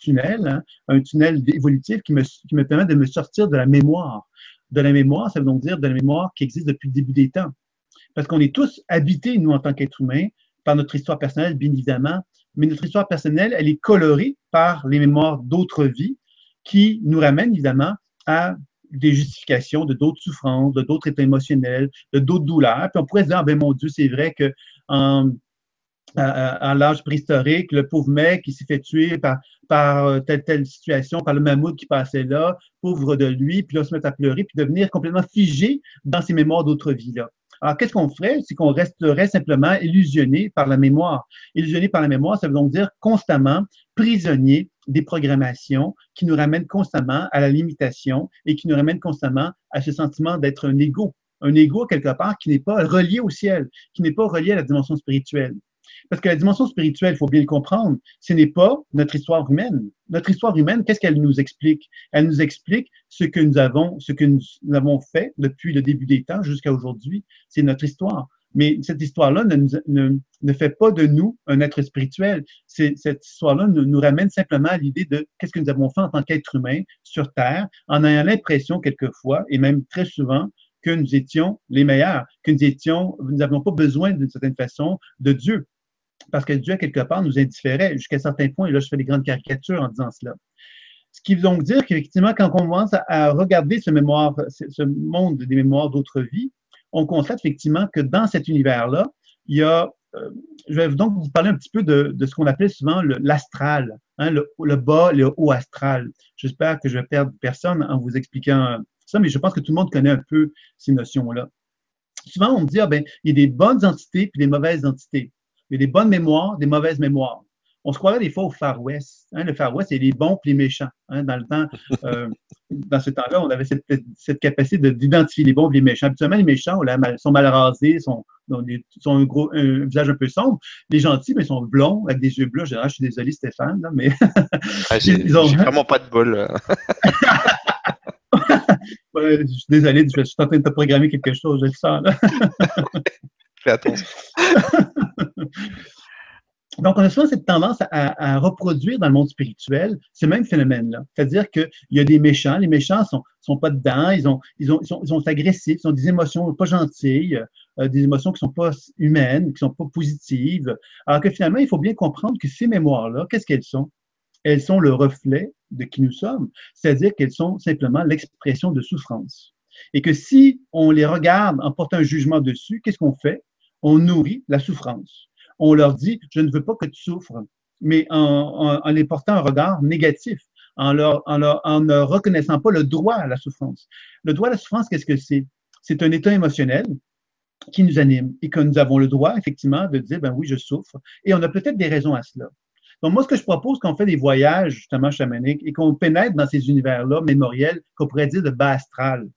tunnel, hein, un tunnel évolutif qui me, permet de me sortir de la mémoire. De la mémoire, ça veut donc dire de la mémoire qui existe depuis le début des temps. Parce qu'on est tous habités, nous, en tant qu'êtres humains, par notre histoire personnelle, bien évidemment, mais notre histoire personnelle, elle est colorée par les mémoires d'autres vies qui nous ramènent, évidemment, à des justifications de d'autres souffrances, de d'autres états émotionnels, de d'autres douleurs. Puis on pourrait se dire, ah, ben mon Dieu, c'est vrai que à, l'âge préhistorique, le pauvre mec qui s'est fait tuer par, par euh, telle, telle situation, par le mammouth qui passait là, pauvre de lui, puis là, se mettre à pleurer, puis devenir complètement figé dans ses mémoires d'autres vies-là. Alors, qu'est-ce qu'on ferait? C'est qu'on resterait simplement illusionné par la mémoire. Illusionné par la mémoire, ça veut donc dire constamment prisonnier des programmations qui nous ramènent constamment à la limitation et qui nous ramènent constamment à ce sentiment d'être un ego. Un ego, quelque part, qui n'est pas relié au ciel, qui n'est pas relié à la dimension spirituelle. Parce que la dimension spirituelle, il faut bien le comprendre, ce n'est pas notre histoire humaine. Notre histoire humaine, qu'est-ce qu'elle nous explique? Elle nous explique ce que nous avons, ce que nous avons fait depuis le début des temps jusqu'à aujourd'hui. C'est notre histoire. Mais cette histoire-là ne, ne, ne, fait pas de nous un être spirituel. Cette histoire-là nous, nous, ramène simplement à l'idée de qu'est-ce que nous avons fait en tant qu'être humain sur Terre, en ayant l'impression quelquefois, et même très souvent, que nous étions les meilleurs, que nous étions, nous n'avions pas besoin d'une certaine façon de Dieu parce que Dieu, quelque part, nous indifférait jusqu'à un certain point. Et là, je fais des grandes caricatures en disant cela. Ce qui veut donc dire qu'effectivement, quand on commence à regarder ce, monde des mémoires d'autres vies, on constate effectivement que dans cet univers-là, il y a, euh, je vais donc vous parler un petit peu de, ce qu'on appelle souvent l'astral, hein, le, le, bas, le haut astral. J'espère que je vais perdre personne en vous expliquant ça, mais je pense que tout le monde connaît un peu ces notions-là. Souvent, on me dit, ah, ben, il y a des bonnes entités puis des mauvaises entités. Il y a des bonnes mémoires, des mauvaises mémoires. on se croirait des fois au Far West. Hein. le Far West, c'est les bons et les méchants. Hein. dans le temps, [LAUGHS] euh, dans ce temps-là, on avait cette, capacité d'identifier les bons et les méchants. Habituellement, les méchants sont mal rasés, sont, ont, un, gros, un visage un peu sombre. Les gentils, mais ils sont blonds, avec des yeux bleus. je suis désolé, Stéphane, mais. Ah, [LAUGHS] j'ai ont... vraiment pas de bol. [LAUGHS] je suis désolé, je suis en train de te programmer quelque chose, je ça. [LAUGHS] Donc, on a souvent cette tendance à, reproduire dans le monde spirituel ce même phénomène-là. C'est-à-dire qu'il y a des méchants, les méchants sont, sont pas dedans, ils, ont, ils, ont, ils, sont, agressifs, ils ont des émotions pas gentilles, euh, des émotions qui sont pas humaines, qui sont pas positives. Alors que finalement, il faut bien comprendre que ces mémoires-là, qu'est-ce qu'elles sont? Elles sont le reflet de qui nous sommes, c'est-à-dire qu'elles sont simplement l'expression de souffrance. Et que si on les regarde en portant un jugement dessus, qu'est-ce qu'on fait? On nourrit la souffrance on leur dit, je ne veux pas que tu souffres, mais en, les portant un regard négatif, en, leur, en, ne reconnaissant pas le droit à la souffrance. Le droit à la souffrance, qu'est-ce que c'est? C'est un état émotionnel qui nous anime et que nous avons le droit, effectivement, de dire, ben oui, je souffre. Et on a peut-être des raisons à cela. Donc, moi, ce que je propose quand on fait des voyages, justement, chamaniques, et qu'on pénètre dans ces univers-là mémoriels, qu'on pourrait dire de bas astral,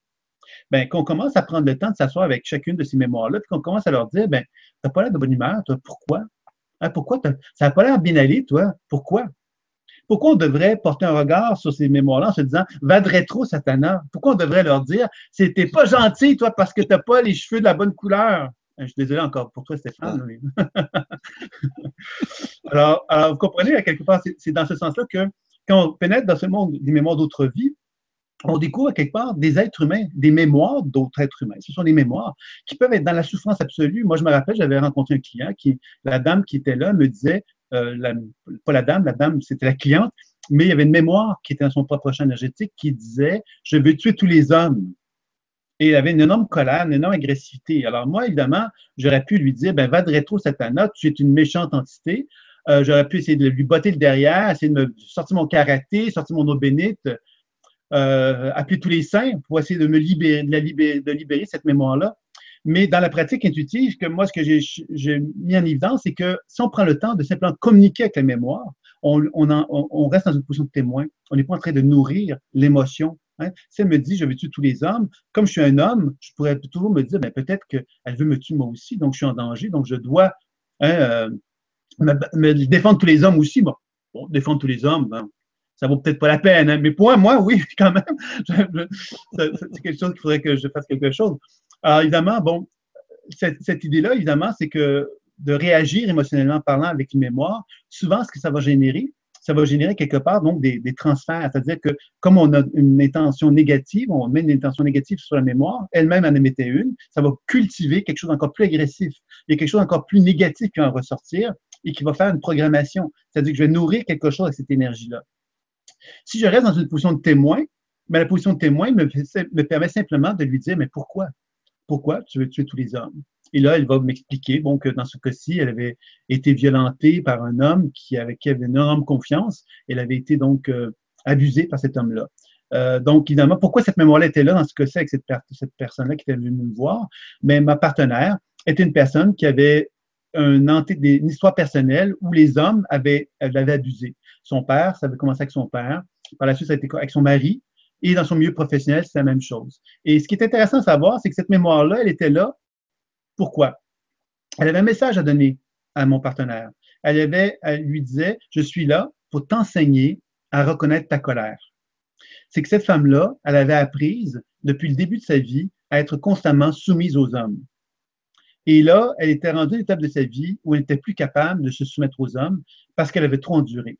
ben, qu'on commence à prendre le temps de s'asseoir avec chacune de ces mémoires-là, puis qu'on commence à leur dire, ben, n'as pas l'air de bonne humeur, toi, pourquoi? Hein, pourquoi ça n'a pas l'air bien aller, toi? Pourquoi? Pourquoi on devrait porter un regard sur ces mémoires-là en se disant Va de rétro, Satana? Pourquoi on devrait leur dire C'était pas gentil, toi, parce que tu n'as pas les cheveux de la bonne couleur? Je suis désolé encore pour toi, Stéphane. [LAUGHS] alors, alors, vous comprenez, à quelque part, c'est dans ce sens-là que quand on pénètre dans ce monde des mémoires d'autres vies, on découvre quelque part des êtres humains, des mémoires d'autres êtres humains. Ce sont des mémoires qui peuvent être dans la souffrance absolue. Moi, je me rappelle, j'avais rencontré un client qui, la dame qui était là me disait, euh, pas la dame, la dame, c'était la cliente, mais il y avait une mémoire qui était dans son propre champ énergétique qui disait, je veux tuer tous les hommes. Et il avait une énorme colère, une énorme agressivité. Alors moi, évidemment, j'aurais pu lui dire, ben, va de rétro, Satana, tu es une méchante entité. Euh, j'aurais pu essayer de lui botter le derrière, essayer de me sortir mon karaté, sortir mon eau bénite, euh, appeler tous les saints pour essayer de me libérer, de, libérer, cette mémoire-là. Mais dans la pratique intuitive, que moi, ce que j'ai mis en évidence, c'est que si on prend le temps de simplement communiquer avec la mémoire, on, reste dans une position de témoin. On n'est pas en train de nourrir l'émotion. Hein. Si elle me dit, je veux tuer tous les hommes, comme je suis un homme, je pourrais toujours me dire, ben, peut-être qu'elle veut me tuer moi aussi, donc je suis en danger, donc je dois hein, euh, me, défendre tous les hommes aussi. Bon, défendre tous les hommes, ben, ça vaut peut-être pas la peine. Hein. Mais pour moi, oui, [LAUGHS] quand même. c'est quelque chose qu'il faudrait que je fasse quelque chose. Alors, évidemment, bon, cette, idée-là, évidemment, c'est que de réagir émotionnellement parlant avec une mémoire, souvent, ce que ça va générer, ça va générer quelque part donc des, transferts. C'est-à-dire que comme on a une intention négative, on met une intention négative sur la mémoire, elle-même en émettait une, ça va cultiver quelque chose d'encore plus agressif. Il y a quelque chose d'encore plus négatif qui va en ressortir et qui va faire une programmation. C'est-à-dire que je vais nourrir quelque chose avec cette énergie-là. Si je reste dans une position de témoin, mais la position de témoin me, permet simplement de lui dire, mais pourquoi? Pourquoi tu veux tuer tous les hommes? Et là, elle va m'expliquer que dans ce cas-ci, elle avait été violentée par un homme qui, avec qui elle avait une énorme confiance. Elle avait été donc euh, abusée par cet homme-là. Euh, donc, évidemment, pourquoi cette mémoire-là était là dans ce cas-ci avec cette, cette personne-là qui était venue me voir? Mais ma partenaire était une personne qui avait un, une histoire personnelle où les hommes avaient, l'avaient abusé. Son père, ça avait commencé avec son père. Par la suite, ça a été avec son mari. Et dans son milieu professionnel, c'est la même chose. Et ce qui est intéressant à savoir, c'est que cette mémoire-là, elle était là. Pourquoi? Elle avait un message à donner à mon partenaire. Elle, avait, elle lui disait, je suis là pour t'enseigner à reconnaître ta colère. C'est que cette femme-là, elle avait appris depuis le début de sa vie à être constamment soumise aux hommes. Et là, elle était rendue à l'étape de sa vie où elle n'était plus capable de se soumettre aux hommes parce qu'elle avait trop enduré.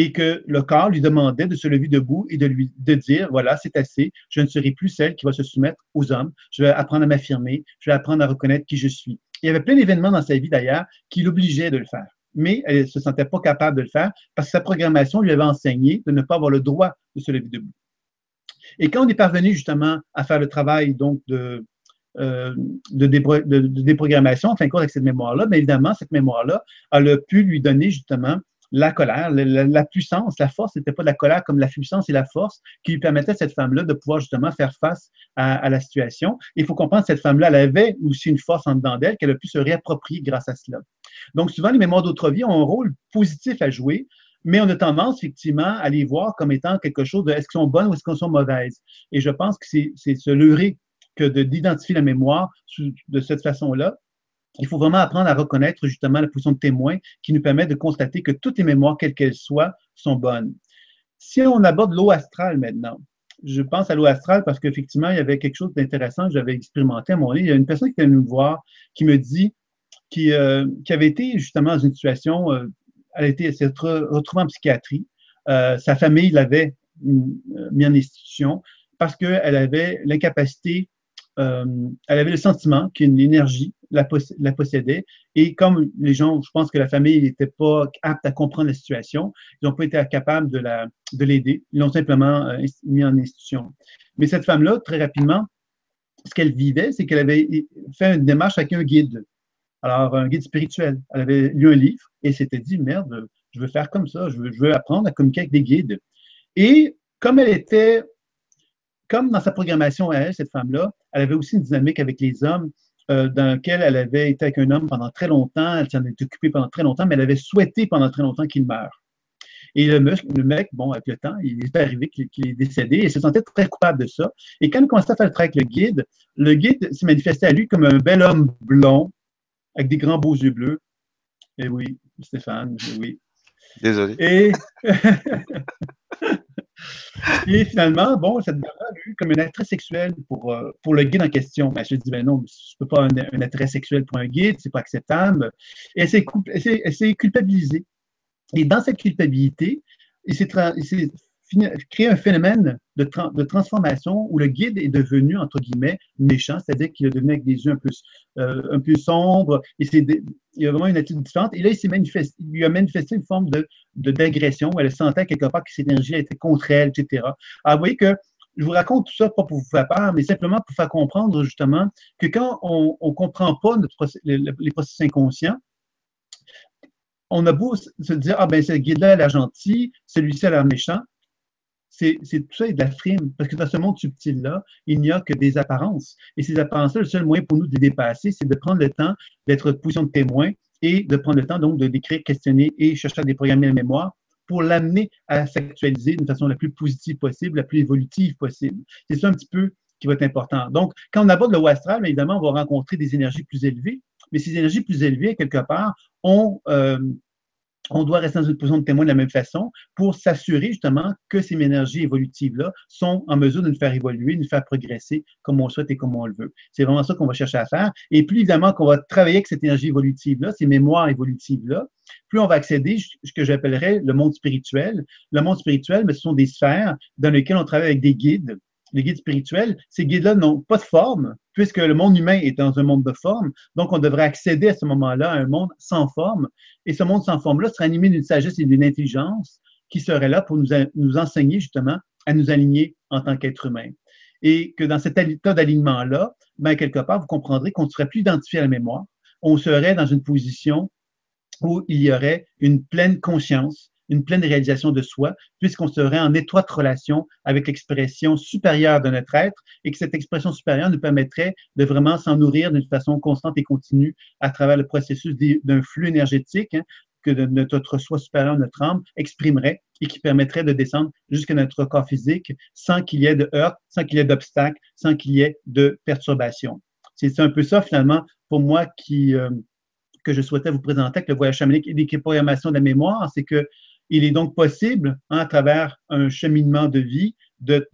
Et que le corps lui demandait de se lever debout et de lui de dire voilà, c'est assez, je ne serai plus celle qui va se soumettre aux hommes, je vais apprendre à m'affirmer, je vais apprendre à reconnaître qui je suis. Il y avait plein d'événements dans sa vie d'ailleurs qui l'obligeaient de le faire. Mais elle ne se sentait pas capable de le faire parce que sa programmation lui avait enseigné de ne pas avoir le droit de se lever debout. Et quand on est parvenu justement à faire le travail donc de, euh, de, de, déprogrammation, en fin de compte, avec cette mémoire-là, mais évidemment, cette mémoire-là, elle a pu lui donner justement la colère, la, puissance, la force, n'était pas de la colère comme la puissance et la force qui lui permettaient à cette femme-là de pouvoir justement faire face à, la situation. il faut comprendre que cette femme-là, elle avait aussi une force en dedans d'elle qu'elle a pu se réapproprier grâce à cela. Donc, souvent, les mémoires d'autres vies ont un rôle positif à jouer, mais on a tendance, effectivement, à les voir comme étant quelque chose de est-ce qu'elles sont bonnes ou est-ce qu'elles sont mauvaises? Et je pense que c'est se leurrer que d'identifier la mémoire de cette façon-là il faut vraiment apprendre à reconnaître justement la position de témoin qui nous permet de constater que toutes les mémoires, quelles qu'elles soient, sont bonnes. Si on aborde l'eau astrale maintenant, je pense à l'eau astrale parce qu'effectivement, il y avait quelque chose d'intéressant que j'avais expérimenté à mon lit. Il y a une personne qui est venue me voir qui me dit qui, euh, avait été justement dans une situation, euh, elle s'est retrouvée en psychiatrie. Euh, sa famille l'avait mis en institution parce qu'elle avait l'incapacité euh, elle avait le sentiment qu'une énergie la, possédait. Et comme les gens, je pense que la famille n'était pas apte à comprendre la situation, ils n'ont pas été capables de, de l'aider. Ils l'ont simplement euh, mis en institution. Mais cette femme-là, très rapidement, ce qu'elle vivait, c'est qu'elle avait fait une démarche avec un guide. Alors, un guide spirituel. Elle avait lu un livre et s'était dit, merde, je veux faire comme ça, je veux apprendre à communiquer avec des guides. Et comme elle était comme dans sa programmation à elle, cette femme-là, elle avait aussi une dynamique avec les hommes euh, dans laquelle elle avait été avec un homme pendant très longtemps, elle s'en est occupée pendant très longtemps, mais elle avait souhaité pendant très longtemps qu'il meure. Et le, mec, bon, avec le temps, il est arrivé qu'il est décédé et il se sentait très coupable de ça. Et quand il commençait à faire le travail avec le guide, le guide s'est manifesté à lui comme un bel homme blond avec des grands beaux yeux bleus. Et oui, Stéphane, oui. Désolé. Et [LAUGHS] Et finalement, bon, cette dame comme un attrait sexuel pour, euh, pour le guide en question. Ben, je dit, ben non, je ne peux pas un, un, attrait sexuel pour un guide, c'est pas acceptable. Et elle s'est culpabilisée. Et dans cette culpabilité, il s'est créé un phénomène de, de, transformation où le guide est devenu, entre guillemets, méchant, c'est-à-dire qu'il est devenu avec des yeux un peu, euh, un peu sombres, et il a vraiment une attitude différente. Et là, il, manifesté, il lui a manifesté une forme de, d'agression, où elle sentait quelque part que cette énergie était contre elle, etc. Alors, vous voyez que je vous raconte tout ça pas pour vous faire peur, mais simplement pour faire comprendre justement que quand on ne comprend pas les processus inconscients, on a beau se dire, ah ben, ce guide-là, elle est gentil, celui-ci, elle est méchant, c'est tout ça est de la frime. Parce que dans ce monde subtil-là, il n'y a que des apparences. Et ces apparences-là, le seul moyen pour nous de les dépasser, c'est de prendre le temps d'être position de témoin et de prendre le temps donc de décrire, questionner et chercher à déprogrammer la mémoire pour l'amener à s'actualiser d'une façon la plus positive possible, la plus évolutive possible. C'est ça un petit peu qui va être important. Donc, quand on aborde le astral, évidemment, on va rencontrer des énergies plus élevées, mais ces énergies plus élevées, quelque part, ont, euh, on doit rester dans une position de témoin de la même façon pour s'assurer justement que ces énergies évolutives-là sont en mesure de nous faire évoluer, de nous faire progresser comme on souhaite et comme on le veut. C'est vraiment ça qu'on va chercher à faire. Et plus évidemment qu'on va travailler avec cette énergie évolutive-là, ces mémoires évolutives-là, plus on va accéder à ce que j'appellerais le monde spirituel. Le monde spirituel, mais ce sont des sphères dans lesquelles on travaille avec des guides les guides spirituels, ces guides-là n'ont pas de forme, puisque le monde humain est dans un monde de forme. Donc, on devrait accéder à ce moment-là à un monde sans forme. Et ce monde sans forme-là serait animé d'une sagesse et d'une intelligence qui serait là pour nous, nous enseigner justement à nous aligner en tant qu'être humain. Et que dans cet état d'alignement-là, ben, quelque part, vous comprendrez qu'on ne serait plus identifié à la mémoire. On serait dans une position où il y aurait une pleine conscience, une pleine réalisation de soi, puisqu'on serait en étroite relation avec l'expression supérieure de notre être et que cette expression supérieure nous permettrait de vraiment s'en nourrir d'une façon constante et continue à travers le processus d'un flux énergétique hein, que notre soi supérieur, notre âme, exprimerait et qui permettrait de descendre jusqu'à notre corps physique sans qu'il y ait de heurts, sans qu'il y ait d'obstacles, sans qu'il y ait de perturbations. C'est un peu ça, finalement, pour moi, qui, euh, que je souhaitais vous présenter avec le voyage chamanique et l'équiprogrammation de la mémoire, c'est que il est donc possible, hein, à travers un cheminement de vie, de,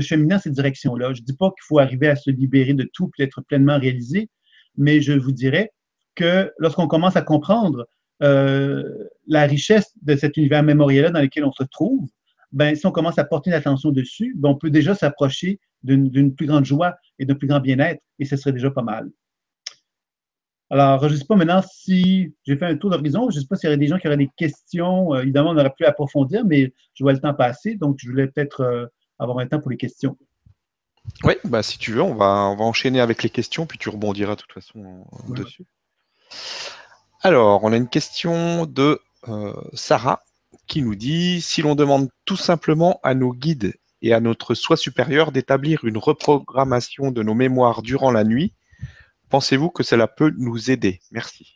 cheminer dans cette direction-là. Je ne dis pas qu'il faut arriver à se libérer de tout et être pleinement réalisé, mais je vous dirais que lorsqu'on commence à comprendre euh, la richesse de cet univers mémoriel-là dans lequel on se trouve, ben, si on commence à porter une attention dessus, ben, on peut déjà s'approcher d'une plus grande joie et d'un plus grand bien-être, et ce serait déjà pas mal. Alors, je ne sais pas maintenant si j'ai fait un tour d'horizon. Je ne sais pas s'il y aurait des gens qui auraient des questions. Euh, évidemment, on aurait pu approfondir, mais je vois le temps passer, donc je voulais peut-être euh, avoir un temps pour les questions. Oui, bah, si tu veux, on va, on va enchaîner avec les questions, puis tu rebondiras de toute façon dessus. Alors, on a une question de euh, Sarah qui nous dit si l'on demande tout simplement à nos guides et à notre soi supérieur d'établir une reprogrammation de nos mémoires durant la nuit, pensez-vous que cela peut nous aider? Merci.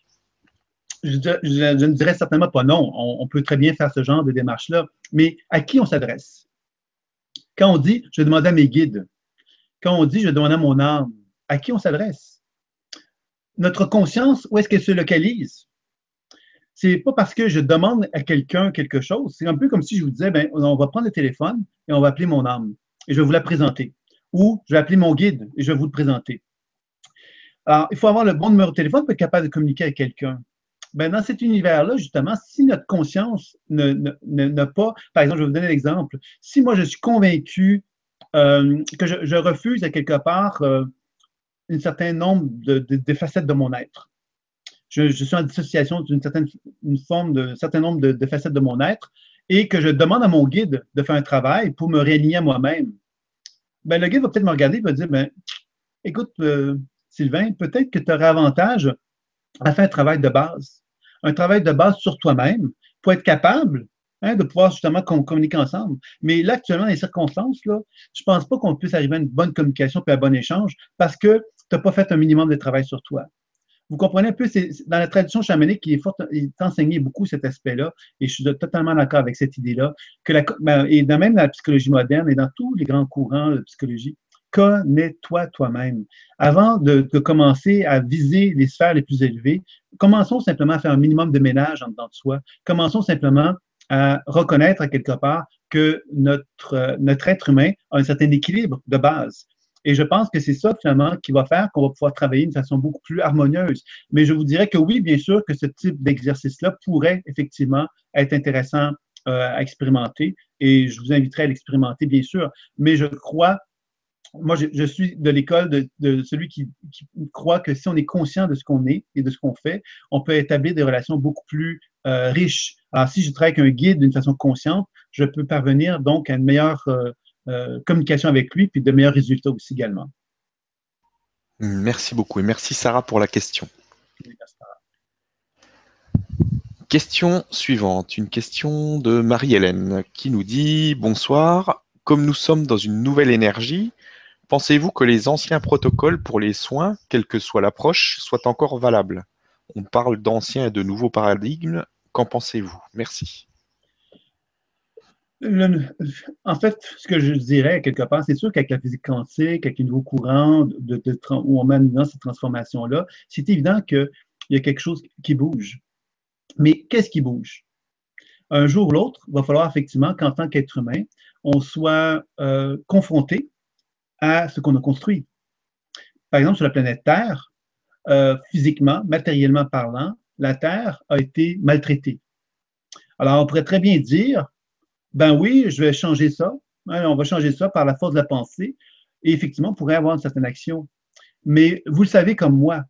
Je, ne dirais certainement pas non. On, peut très bien faire ce genre de démarche-là. Mais à qui on s'adresse? Quand on dit je demande à mes guides, quand on dit je demande à mon âme, à qui on s'adresse? Notre conscience, où est-ce qu'elle se localise? c'est pas parce que je demande à quelqu'un quelque chose. C'est un peu comme si je vous disais, ben, on va prendre le téléphone et on va appeler mon âme et je vais vous la présenter. Ou je vais appeler mon guide et je vais vous le présenter. Alors, il faut avoir le bon numéro de téléphone pour être capable de communiquer avec quelqu'un. Ben, dans cet univers-là, justement, si notre conscience n'a pas, par exemple, je vais vous donner l'exemple, si moi je suis convaincu euh, que je, refuse à quelque part euh, un certain nombre de facettes de mon être, je, suis en dissociation d'une certaine une forme de certain nombre de, facettes de mon être et que je demande à mon guide de faire un travail pour me réaligner à moi-même, ben, le guide va peut-être me regarder et va dire ben, écoute, euh, Sylvain, peut-être que tu aurais avantage à faire un travail de base. Un travail de base sur toi-même pour être capable hein, de pouvoir justement communiquer ensemble. Mais là, actuellement, dans les circonstances, je ne pense pas qu'on puisse arriver à une bonne communication et à un bon échange parce que tu n'as pas fait un minimum de travail sur toi. Vous comprenez un peu, c'est dans la tradition chamanique, qui est fort, il est enseigné beaucoup cet aspect-là, et je suis totalement d'accord avec cette idée-là, que ben, et même dans la psychologie moderne et dans tous les grands courants de psychologie, connais-toi toi-même. Avant de, commencer à viser les sphères les plus élevées, commençons simplement à faire un minimum de ménage en dedans de soi. Commençons simplement à reconnaître quelque part que notre, notre être humain a un certain équilibre de base. Et je pense que c'est ça, finalement, qui va faire qu'on va pouvoir travailler d'une façon beaucoup plus harmonieuse. Mais je vous dirais que oui, bien sûr, que ce type d'exercice-là pourrait effectivement être intéressant euh, à expérimenter. Et je vous inviterai à l'expérimenter, bien sûr. Mais je crois, moi, je, suis de l'école de, celui qui, croit que si on est conscient de ce qu'on est et de ce qu'on fait, on peut établir des relations beaucoup plus euh, riches. Alors, si je travaille avec un guide d'une façon consciente, je peux parvenir donc à une meilleure euh, euh, communication avec lui, puis de meilleurs résultats aussi également. Merci beaucoup et merci Sarah pour la question. Question suivante, une question de Marie-Hélène qui nous dit Bonsoir, comme nous sommes dans une nouvelle énergie, pensez-vous que les anciens protocoles pour les soins, quelle que soit l'approche, soient encore valables? On parle d'anciens et de nouveaux paradigmes, qu'en pensez-vous? Merci en fait, ce que je dirais quelque part, c'est sûr qu'avec la physique quantique, avec les nouveaux courants de, où on mène dans cette transformation-là, c'est évident qu'il y a quelque chose qui bouge. Mais qu'est-ce qui bouge? Un jour ou l'autre, il va falloir effectivement qu'en tant qu'être humain, on soit euh, confronté à ce qu'on a construit. Par exemple, sur la planète Terre, euh, physiquement, matériellement parlant, la Terre a été maltraitée. Alors, on pourrait très bien dire, ben oui, je vais changer ça. Hein, on va changer ça par la force de la pensée. Et effectivement, on pourrait avoir une certaine action. Mais vous le savez comme moi,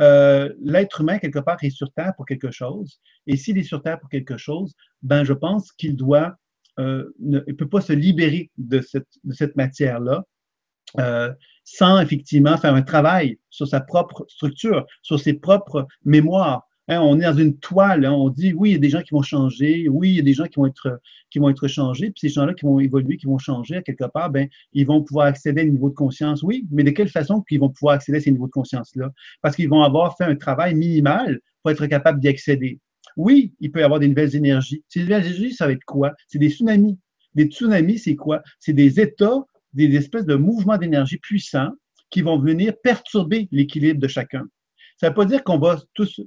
euh, l'être humain, quelque part, est sur Terre pour quelque chose. Et s'il est sur Terre pour quelque chose, ben je pense qu'il doit, euh, ne peut pas se libérer de cette, de cette matière-là euh, sans effectivement faire un travail sur sa propre structure, sur ses propres mémoires, Hein, on est dans une toile, hein, on dit oui, il y a des gens qui vont changer, oui, il y a des gens qui vont être, qui vont être changés, puis ces gens-là qui vont évoluer, qui vont changer quelque part, ben, ils vont pouvoir accéder à un niveau de conscience, oui, mais de quelle façon qu'ils vont pouvoir accéder à ces niveaux de conscience-là? Parce qu'ils vont avoir fait un travail minimal pour être capable d'y accéder. Oui, il peut y avoir des nouvelles énergies. Ces nouvelles énergies, ça va être quoi? C'est des tsunamis. Des tsunamis, c'est quoi? C'est des états, des espèces de mouvements d'énergie puissants qui vont venir perturber l'équilibre de chacun. Ça ne veut pas dire qu'on va tous,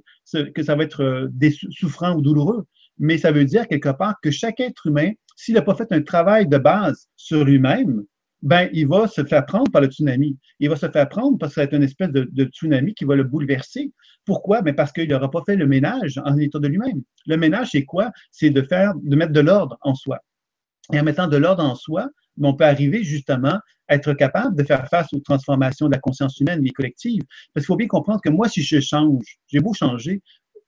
que ça va être euh, souffrant ou douloureux, mais ça veut dire quelque part que chaque être humain, s'il n'a pas fait un travail de base sur lui-même, ben, il va se faire prendre par le tsunami. Il va se faire prendre parce que ça va être une espèce de, tsunami qui va le bouleverser. Pourquoi? Ben parce qu'il n'aura pas fait le ménage en état de lui-même. Le ménage, c'est quoi? C'est de faire, de mettre de l'ordre en soi. Et en mettant de l'ordre en soi, on peut arriver justement à être capable de faire face aux transformations de la conscience humaine et collective. Parce qu'il faut bien comprendre que moi, si je change, j'ai beau changer,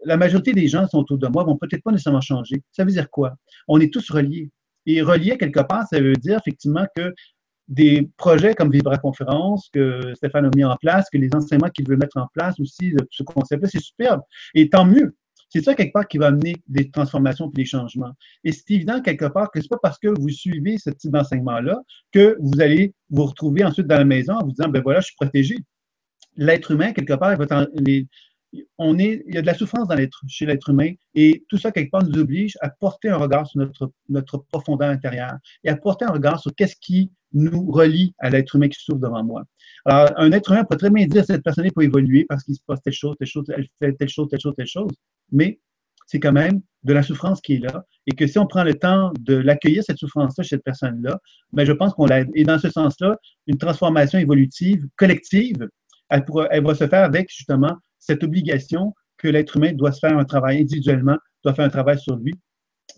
la majorité des gens qui sont autour de moi vont peut-être pas nécessairement changer. Ça veut dire quoi? On est tous reliés. Et reliés, quelque part, ça veut dire effectivement que des projets comme Vibra Conférence que Stéphane a mis en place, que les enseignements qu'il veut mettre en place aussi, ce concept-là, c'est superbe. Et tant mieux. C'est ça, quelque part, qui va amener des transformations et des changements. Et c'est évident, quelque part, que c'est pas parce que vous suivez ce type d'enseignement-là que vous allez vous retrouver ensuite dans la maison en vous disant, ben voilà, je suis protégé. L'être humain, quelque part, il on est, il y a de la souffrance chez l'être humain et tout ça, quelque part, nous oblige à porter un regard sur notre, notre profondeur intérieure et à porter un regard sur qu'est-ce qui nous relie à l'être humain qui souffre devant moi. Alors, un être humain peut très bien dire cette personne peut évoluer parce qu'il se passe telle chose, telle chose, elle fait telle chose, telle chose, telle chose, mais c'est quand même de la souffrance qui est là et que si on prend le temps de l'accueillir, cette souffrance-là chez cette personne-là, ben je pense qu'on l'aide. Et dans ce sens-là, une transformation évolutive collective, elle, va se faire avec justement cette obligation que l'être humain doit se faire un travail individuellement, doit faire un travail sur lui.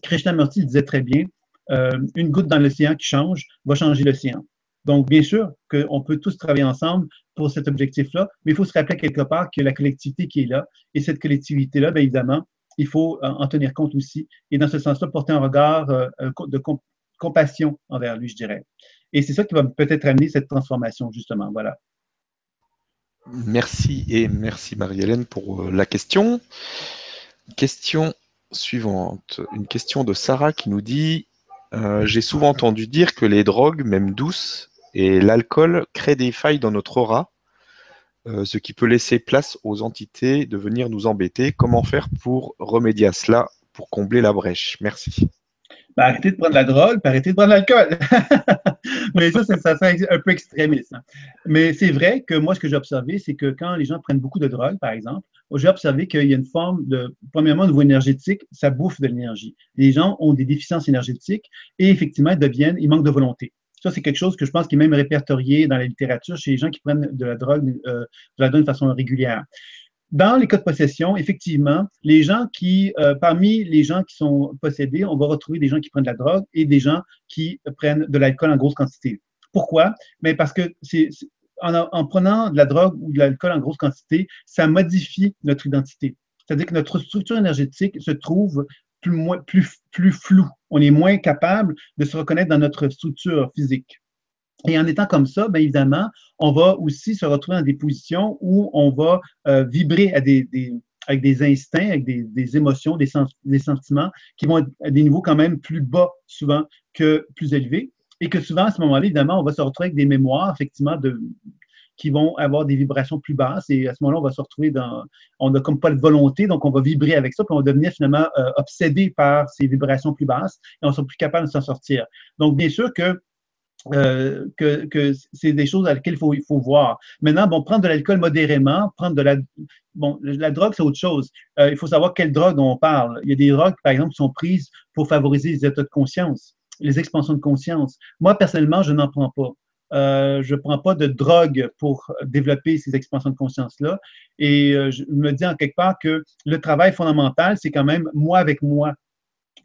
Krishnamurti disait très bien, euh, une goutte dans l'océan qui change va changer l'océan. Donc, bien sûr qu'on peut tous travailler ensemble pour cet objectif-là, mais il faut se rappeler quelque part que la collectivité qui est là, et cette collectivité-là, bien évidemment, il faut euh, en tenir compte aussi, et dans ce sens-là, porter un regard euh, de compassion envers lui, je dirais. Et c'est ça qui va peut-être amener cette transformation, justement. Voilà. Merci et merci Marie-Hélène pour euh, la question. Question suivante. Une question de Sarah qui nous dit euh, J'ai souvent entendu dire que les drogues, même douces, et l'alcool créent des failles dans notre aura, euh, ce qui peut laisser place aux entités de venir nous embêter. Comment faire pour remédier à cela, pour combler la brèche? Merci. Ben, arrêtez de prendre la drogue, arrêtez de prendre l'alcool. [LAUGHS] Mais ça, ça, ça un peu extrémiste. Hein. Mais c'est vrai que moi, ce que j'ai observé, c'est que quand les gens prennent beaucoup de drogue, par exemple, j'ai observé qu'il y a une forme de, premièrement, au niveau énergétique, ça bouffe de l'énergie. Les gens ont des déficiences énergétiques et effectivement, ils deviennent, ils manquent de volonté. Ça, c'est quelque chose que je pense qui est même répertorié dans la littérature chez les gens qui prennent de la drogue, euh, de la drogue de façon régulière. Dans les cas de possession, effectivement, les gens qui, euh, parmi les gens qui sont possédés, on va retrouver des gens qui prennent de la drogue et des gens qui prennent de l'alcool en grosse quantité. Pourquoi? Mais parce que en, prenant de la drogue ou de l'alcool en grosse quantité, ça modifie notre identité. C'est-à-dire que notre structure énergétique se trouve plus, plus, plus floue. On est moins capable de se reconnaître dans notre structure physique. Et en étant comme ça, bien évidemment, on va aussi se retrouver dans des positions où on va euh, vibrer avec des instincts, avec des, des émotions, des, des, sentiments qui vont être à des niveaux quand même plus bas souvent que plus élevés. Et que souvent, à ce moment-là, évidemment, on va se retrouver avec des mémoires, effectivement, de, qui vont avoir des vibrations plus basses. Et à ce moment-là, on va se retrouver dans. On n'a comme pas de volonté, donc on va vibrer avec ça, puis on va devenir finalement euh, obsédé par ces vibrations plus basses et on sera plus capable de s'en sortir. Donc, bien sûr que euh, que c'est des choses à lesquelles il faut, il faut voir. Maintenant, bon, prendre de l'alcool modérément, prendre de la... Bon, la drogue, c'est autre chose. Euh, il faut savoir quelle drogue on parle. Il y a des drogues, par exemple, qui sont prises pour favoriser les états de conscience, les expansions de conscience. Moi, personnellement, je n'en prends pas. Euh, je ne prends pas de drogue pour développer ces expansions de conscience-là. Et je me dis en quelque part que le travail fondamental, c'est quand même moi avec moi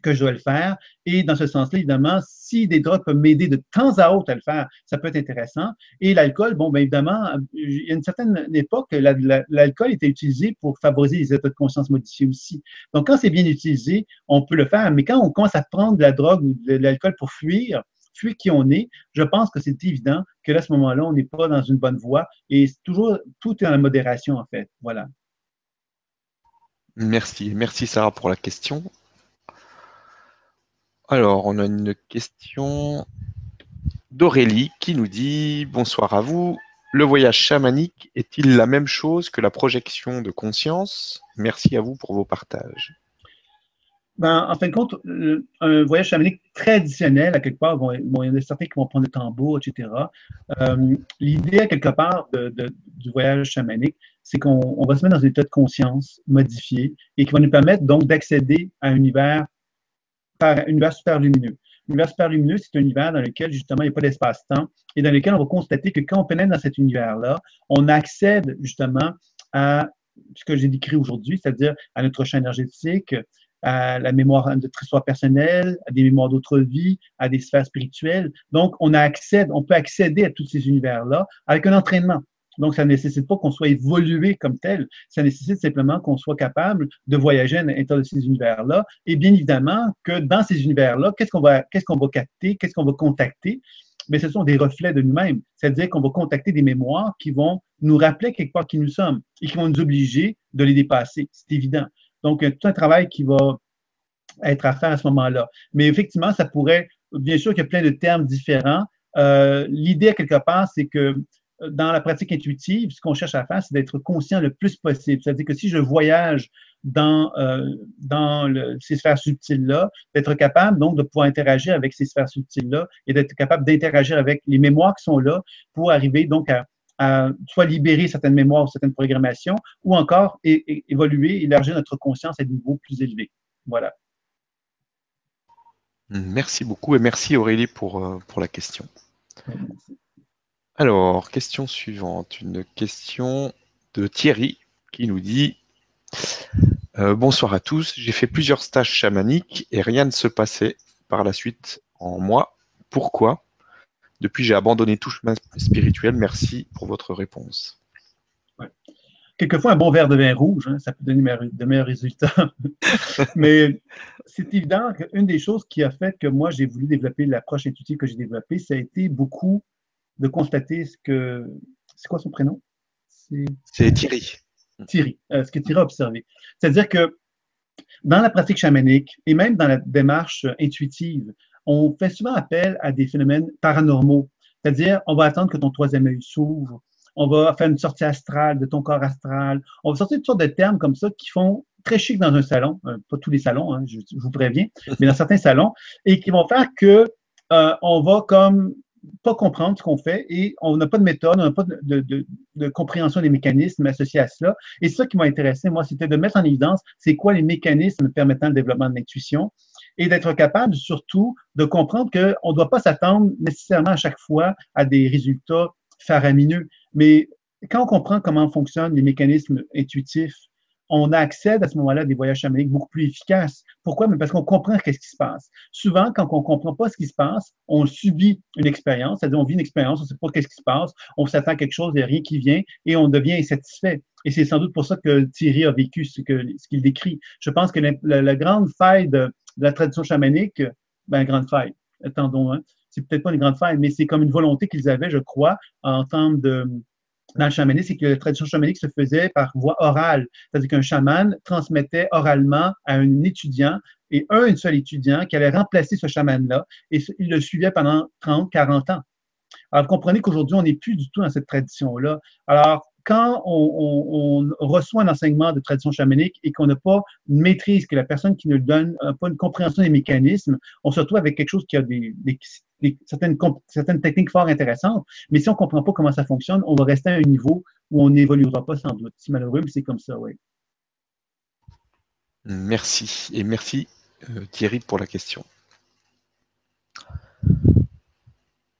que je dois le faire. Et dans ce sens-là, évidemment, si des drogues peuvent m'aider de temps à autre à le faire, ça peut être intéressant. Et l'alcool, bon, bien évidemment, il y a une certaine époque, l'alcool était utilisé pour favoriser les états de conscience modifiés aussi. Donc, quand c'est bien utilisé, on peut le faire. Mais quand on commence à prendre de la drogue ou de l'alcool pour fuir, fuir qui on est, je pense que c'est évident que à ce moment-là, on n'est pas dans une bonne voie. Et toujours, tout est la modération, en fait. Voilà. Merci. Merci, Sarah, pour la question. Alors, on a une question d'Aurélie qui nous dit Bonsoir à vous. Le voyage chamanique est-il la même chose que la projection de conscience? Merci à vous pour vos partages. Ben, en fin de compte, un voyage chamanique traditionnel, à quelque part, bon, il y en a certains qui vont prendre le tambour, etc. Euh, l'idée, à quelque part, du voyage chamanique, c'est qu'on va se mettre dans un état de conscience modifié et qui va nous permettre donc d'accéder à un univers par un univers super lumineux. L'univers super lumineux, c'est un univers dans lequel, justement, il n'y a pas d'espace-temps et dans lequel on va constater que quand on pénètre dans cet univers-là, on accède justement à ce que j'ai décrit aujourd'hui, c'est-à-dire à notre champ énergétique, à la mémoire de notre histoire personnelle, à des mémoires d'autres vies, à des sphères spirituelles. Donc, on, accède, on peut accéder à tous ces univers-là avec un entraînement. Donc, ça ne nécessite pas qu'on soit évolué comme tel. Ça nécessite simplement qu'on soit capable de voyager à l'intérieur de ces univers-là. Et bien évidemment que dans ces univers-là, qu'est-ce qu'on va, qu'est-ce qu'on va capter, qu'est-ce qu'on va contacter? Mais ce sont des reflets de nous-mêmes. C'est-à-dire qu'on va contacter des mémoires qui vont nous rappeler quelque part qui nous sommes et qui vont nous obliger de les dépasser. C'est évident. Donc, a tout un travail qui va être à faire à ce moment-là. Mais effectivement, ça pourrait, bien sûr qu'il y a plein de termes différents. Euh, l'idée, quelque part, c'est que euh, dans la pratique intuitive, ce qu'on cherche à faire, c'est d'être conscient le plus possible. C'est-à-dire que si je voyage dans, euh, dans ces sphères subtiles-là, d'être capable donc de pouvoir interagir avec ces sphères subtiles-là et d'être capable d'interagir avec les mémoires qui sont là pour arriver donc à, soit libérer certaines mémoires ou certaines programmations ou encore évoluer, élargir notre conscience à des niveaux plus élevés. Voilà. Merci beaucoup et merci Aurélie pour, euh, pour la question. Alors, question suivante, une question de Thierry qui nous dit euh, Bonsoir à tous, j'ai fait plusieurs stages chamaniques et rien ne se passait par la suite en moi. Pourquoi? Depuis, j'ai abandonné tout chemin spirituel. Merci pour votre réponse. Quelquefois, un bon verre de vin rouge, hein, ça peut donner de meilleurs résultats. [LAUGHS] Mais c'est évident qu'une des choses qui a fait que moi, j'ai voulu développer l'approche intuitive que j'ai développée, ça a été beaucoup de constater ce que. C'est quoi son prénom? C'est Thierry. Thierry, euh, ce que Thierry a observé. C'est-à-dire que dans la pratique chamanique et même dans la démarche intuitive, on fait souvent appel à des phénomènes paranormaux. C'est-à-dire, on va attendre que ton troisième œil s'ouvre, on va faire une sortie astrale de ton corps astral. On va sortir toutes sortes de termes comme ça qui font très chic dans un salon, euh, pas tous les salons, hein, je, vous préviens, mais dans certains salons, et qui vont faire que euh, on va pas comprendre ce qu'on fait et on n'a pas de méthode, on n'a pas de, compréhension des mécanismes associés à cela. Et ça qui m'a intéressé, moi, c'était de mettre en évidence c'est quoi les mécanismes permettant le développement de l'intuition et d'être capable surtout de comprendre qu'on ne doit pas s'attendre nécessairement à chaque fois à des résultats faramineux. Mais quand on comprend comment fonctionnent les mécanismes intuitifs, on accède à ce moment-là à des voyages chamaniques beaucoup plus efficaces. Pourquoi? Parce qu'on comprend ce qui se passe. Souvent, quand on ne comprend pas ce qui se passe, on subit une expérience, c'est-à-dire on vit une expérience, on ne sait pas ce qui se passe, on s'attend à quelque chose, il n'y a rien qui vient et on devient insatisfait. Et c'est sans doute pour ça que Thierry a vécu ce qu'il décrit. Je pense que la, grande faille de, la tradition chamanique, ben, grande faille, attendons, hein, c'est peut-être pas une grande faille, mais c'est comme une volonté qu'ils avaient, je crois, en termes de, dans le chamanisme, c'est que la tradition chamanique se faisait par voie orale. C'est-à-dire qu'un chaman transmettait oralement à un étudiant et un seul étudiant qui allait remplacer ce chaman-là et il le suivait pendant 30, 40 ans. Alors, vous comprenez qu'aujourd'hui, on n'est plus du tout dans cette tradition-là. Alors, quand on, reçoit un enseignement de tradition chamanique et qu'on n'a pas une maîtrise, que la personne qui nous donne pas une compréhension des mécanismes, on se retrouve avec quelque chose qui a des, certaines, certaines techniques fort intéressantes, mais si on ne comprend pas comment ça fonctionne, on va rester à un niveau où on n'évoluera pas sans doute. C'est malheureux, mais c'est comme ça, oui. Merci. Et merci euh, Thierry pour la question.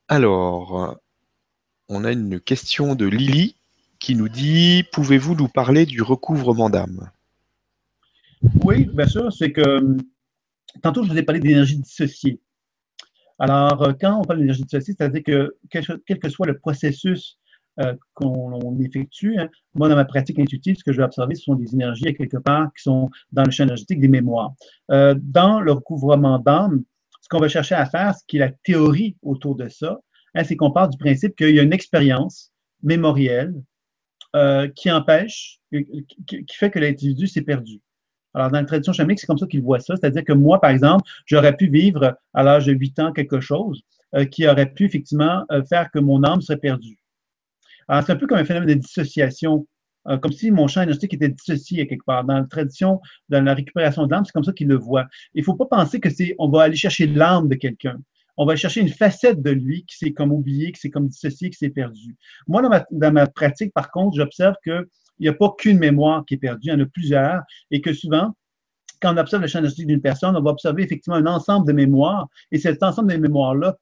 Alors, on a une question de Lily qui nous dit Pouvez-vous nous parler du recouvrement d'âme? Oui, bien sûr. C'est que tantôt, je vous ai parlé d'énergie dissociée. Alors, euh, quand on parle d'énergie dissociée, c'est-à-dire que quel, que soit le processus euh, qu'on effectue, hein, moi, dans ma pratique intuitive, ce que je vais observer, ce sont des énergies, à quelque part, qui sont dans le champ énergétique des mémoires. Euh, dans le recouvrement d'âme, ce qu'on va chercher à faire, ce qui est la théorie autour de ça, hein, c'est qu'on part du principe qu'il y a une expérience mémorielle euh, qui empêche, euh, qui, fait que l'individu s'est perdu. Alors, dans la tradition chamanique, c'est comme ça qu'il voit ça. C'est-à-dire que moi, par exemple, j'aurais pu vivre à l'âge de 8 ans quelque chose euh, qui aurait pu effectivement faire que mon âme serait perdue. Alors, c'est un peu comme un phénomène de dissociation, comme si mon champ énergétique était dissocié quelque part. Dans la tradition, dans la récupération de l'âme, c'est comme ça qu'il le voit. Il ne faut pas penser que c'est, on va aller chercher l'âme de quelqu'un on va chercher une facette de lui qui s'est comme oublié, qui s'est comme dissocié, qui s'est perdu. Moi, dans ma, pratique, par contre, j'observe qu'il n'y a pas qu'une mémoire qui est perdue, il y en a plusieurs, et que souvent, quand on observe le champ énergétique d'une personne, on va observer effectivement un ensemble de mémoires, et cet ensemble de mémoires-là,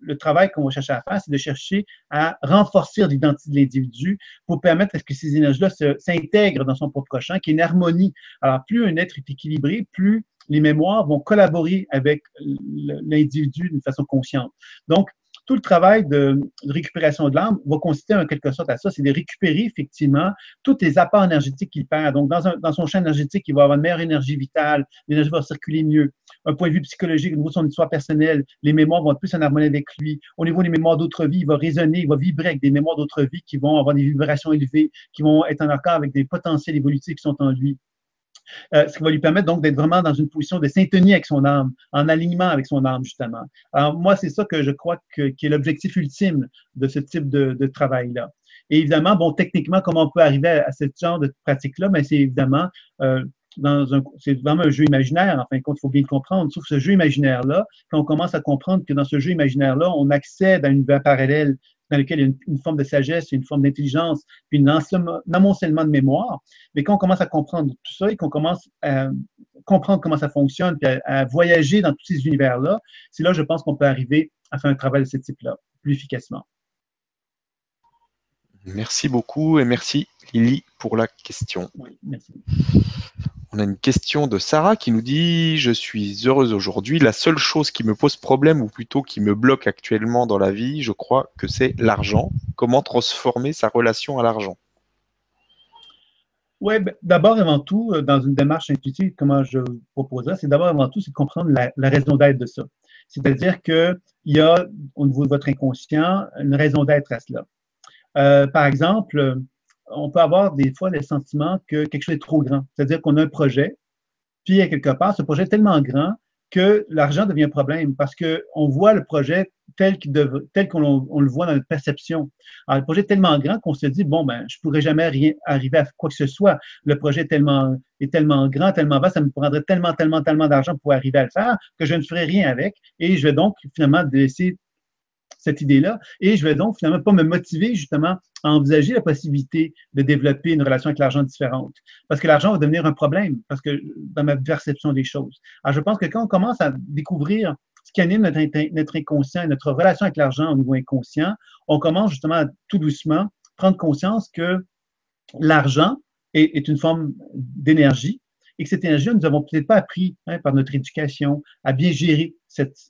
le travail qu'on va chercher à faire, c'est de chercher à renforcer l'identité de l'individu pour permettre à ce que ces énergies-là s'intègrent dans son propre champ, qu'il y ait une harmonie. Alors, plus un être est équilibré, plus les mémoires vont collaborer avec l'individu d'une façon consciente. Donc, tout le travail de, récupération de l'âme va consister en quelque sorte à ça, c'est de récupérer effectivement tous les apports énergétiques qu'il perd. Donc, dans, son champ énergétique, il va avoir une meilleure énergie vitale, l'énergie va circuler mieux. Un point de vue psychologique, au niveau de son histoire personnelle, les mémoires vont être plus en harmonie avec lui. Au niveau des mémoires d'autres vies, il va résonner, il va vibrer avec des mémoires d'autres vies qui vont avoir des vibrations élevées, qui vont être en accord avec des potentiels évolutifs qui sont en lui. Euh, ce qui va lui permettre donc d'être vraiment dans une position de syntonie avec son âme, en alignement avec son âme, justement. Alors, moi, c'est ça que je crois que, qui est l'objectif ultime de ce type de, travail-là. Et évidemment, bon, techniquement, comment on peut arriver à, ce genre de pratique-là? Mais c'est évidemment euh, dans un, c'est vraiment un jeu imaginaire, en fin de compte, il faut bien le comprendre. Sauf ce jeu imaginaire-là, quand on commence à comprendre que dans ce jeu imaginaire-là, on accède à une univers parallèle dans lequel il y a une, forme de sagesse, une forme d'intelligence, puis un amoncellement de mémoire. Mais quand on commence à comprendre tout ça et qu'on commence à comprendre comment ça fonctionne, puis à, voyager dans tous ces univers-là, c'est là, je pense, qu'on peut arriver à faire un travail de ce type-là plus efficacement. Merci beaucoup et merci Lily pour la question. Oui, merci. On a une question de Sarah qui nous dit Je suis heureuse aujourd'hui. La seule chose qui me pose problème, ou plutôt qui me bloque actuellement dans la vie, je crois que c'est l'argent. Comment transformer sa relation à l'argent? Oui, ben, d'abord avant tout, euh, dans une démarche intuitive, comment je vous proposerais, c'est d'abord avant tout, c'est de comprendre la, raison d'être de ça. C'est-à-dire qu'il y a, au niveau de votre inconscient, une raison d'être à cela. Euh, par exemple, on peut avoir des fois le sentiment que quelque chose est trop grand. C'est-à-dire qu'on a un projet, puis quelque part, ce projet est tellement grand que l'argent devient un problème parce qu'on voit le projet tel qu'on le voit dans notre perception. Alors, le projet est tellement grand qu'on se dit, bon, ben, je ne pourrais jamais arriver à quoi que ce soit. Le projet est tellement, est grand, tellement vaste, ça me prendrait tellement, tellement, tellement d'argent pour arriver à le faire que je ne ferai rien avec. Et je vais donc finalement laisser cette idée-là. Et je vais donc finalement pas me motiver justement à envisager la possibilité de développer une relation avec l'argent différente. Parce que l'argent va devenir un problème, parce que dans ma perception des choses. Alors, je pense que quand on commence à découvrir ce qui anime notre, inconscient et notre relation avec l'argent au niveau inconscient, on commence justement à tout doucement prendre conscience que l'argent est une forme d'énergie et que cette énergie, nous n'avons peut-être pas appris hein, par notre éducation à bien gérer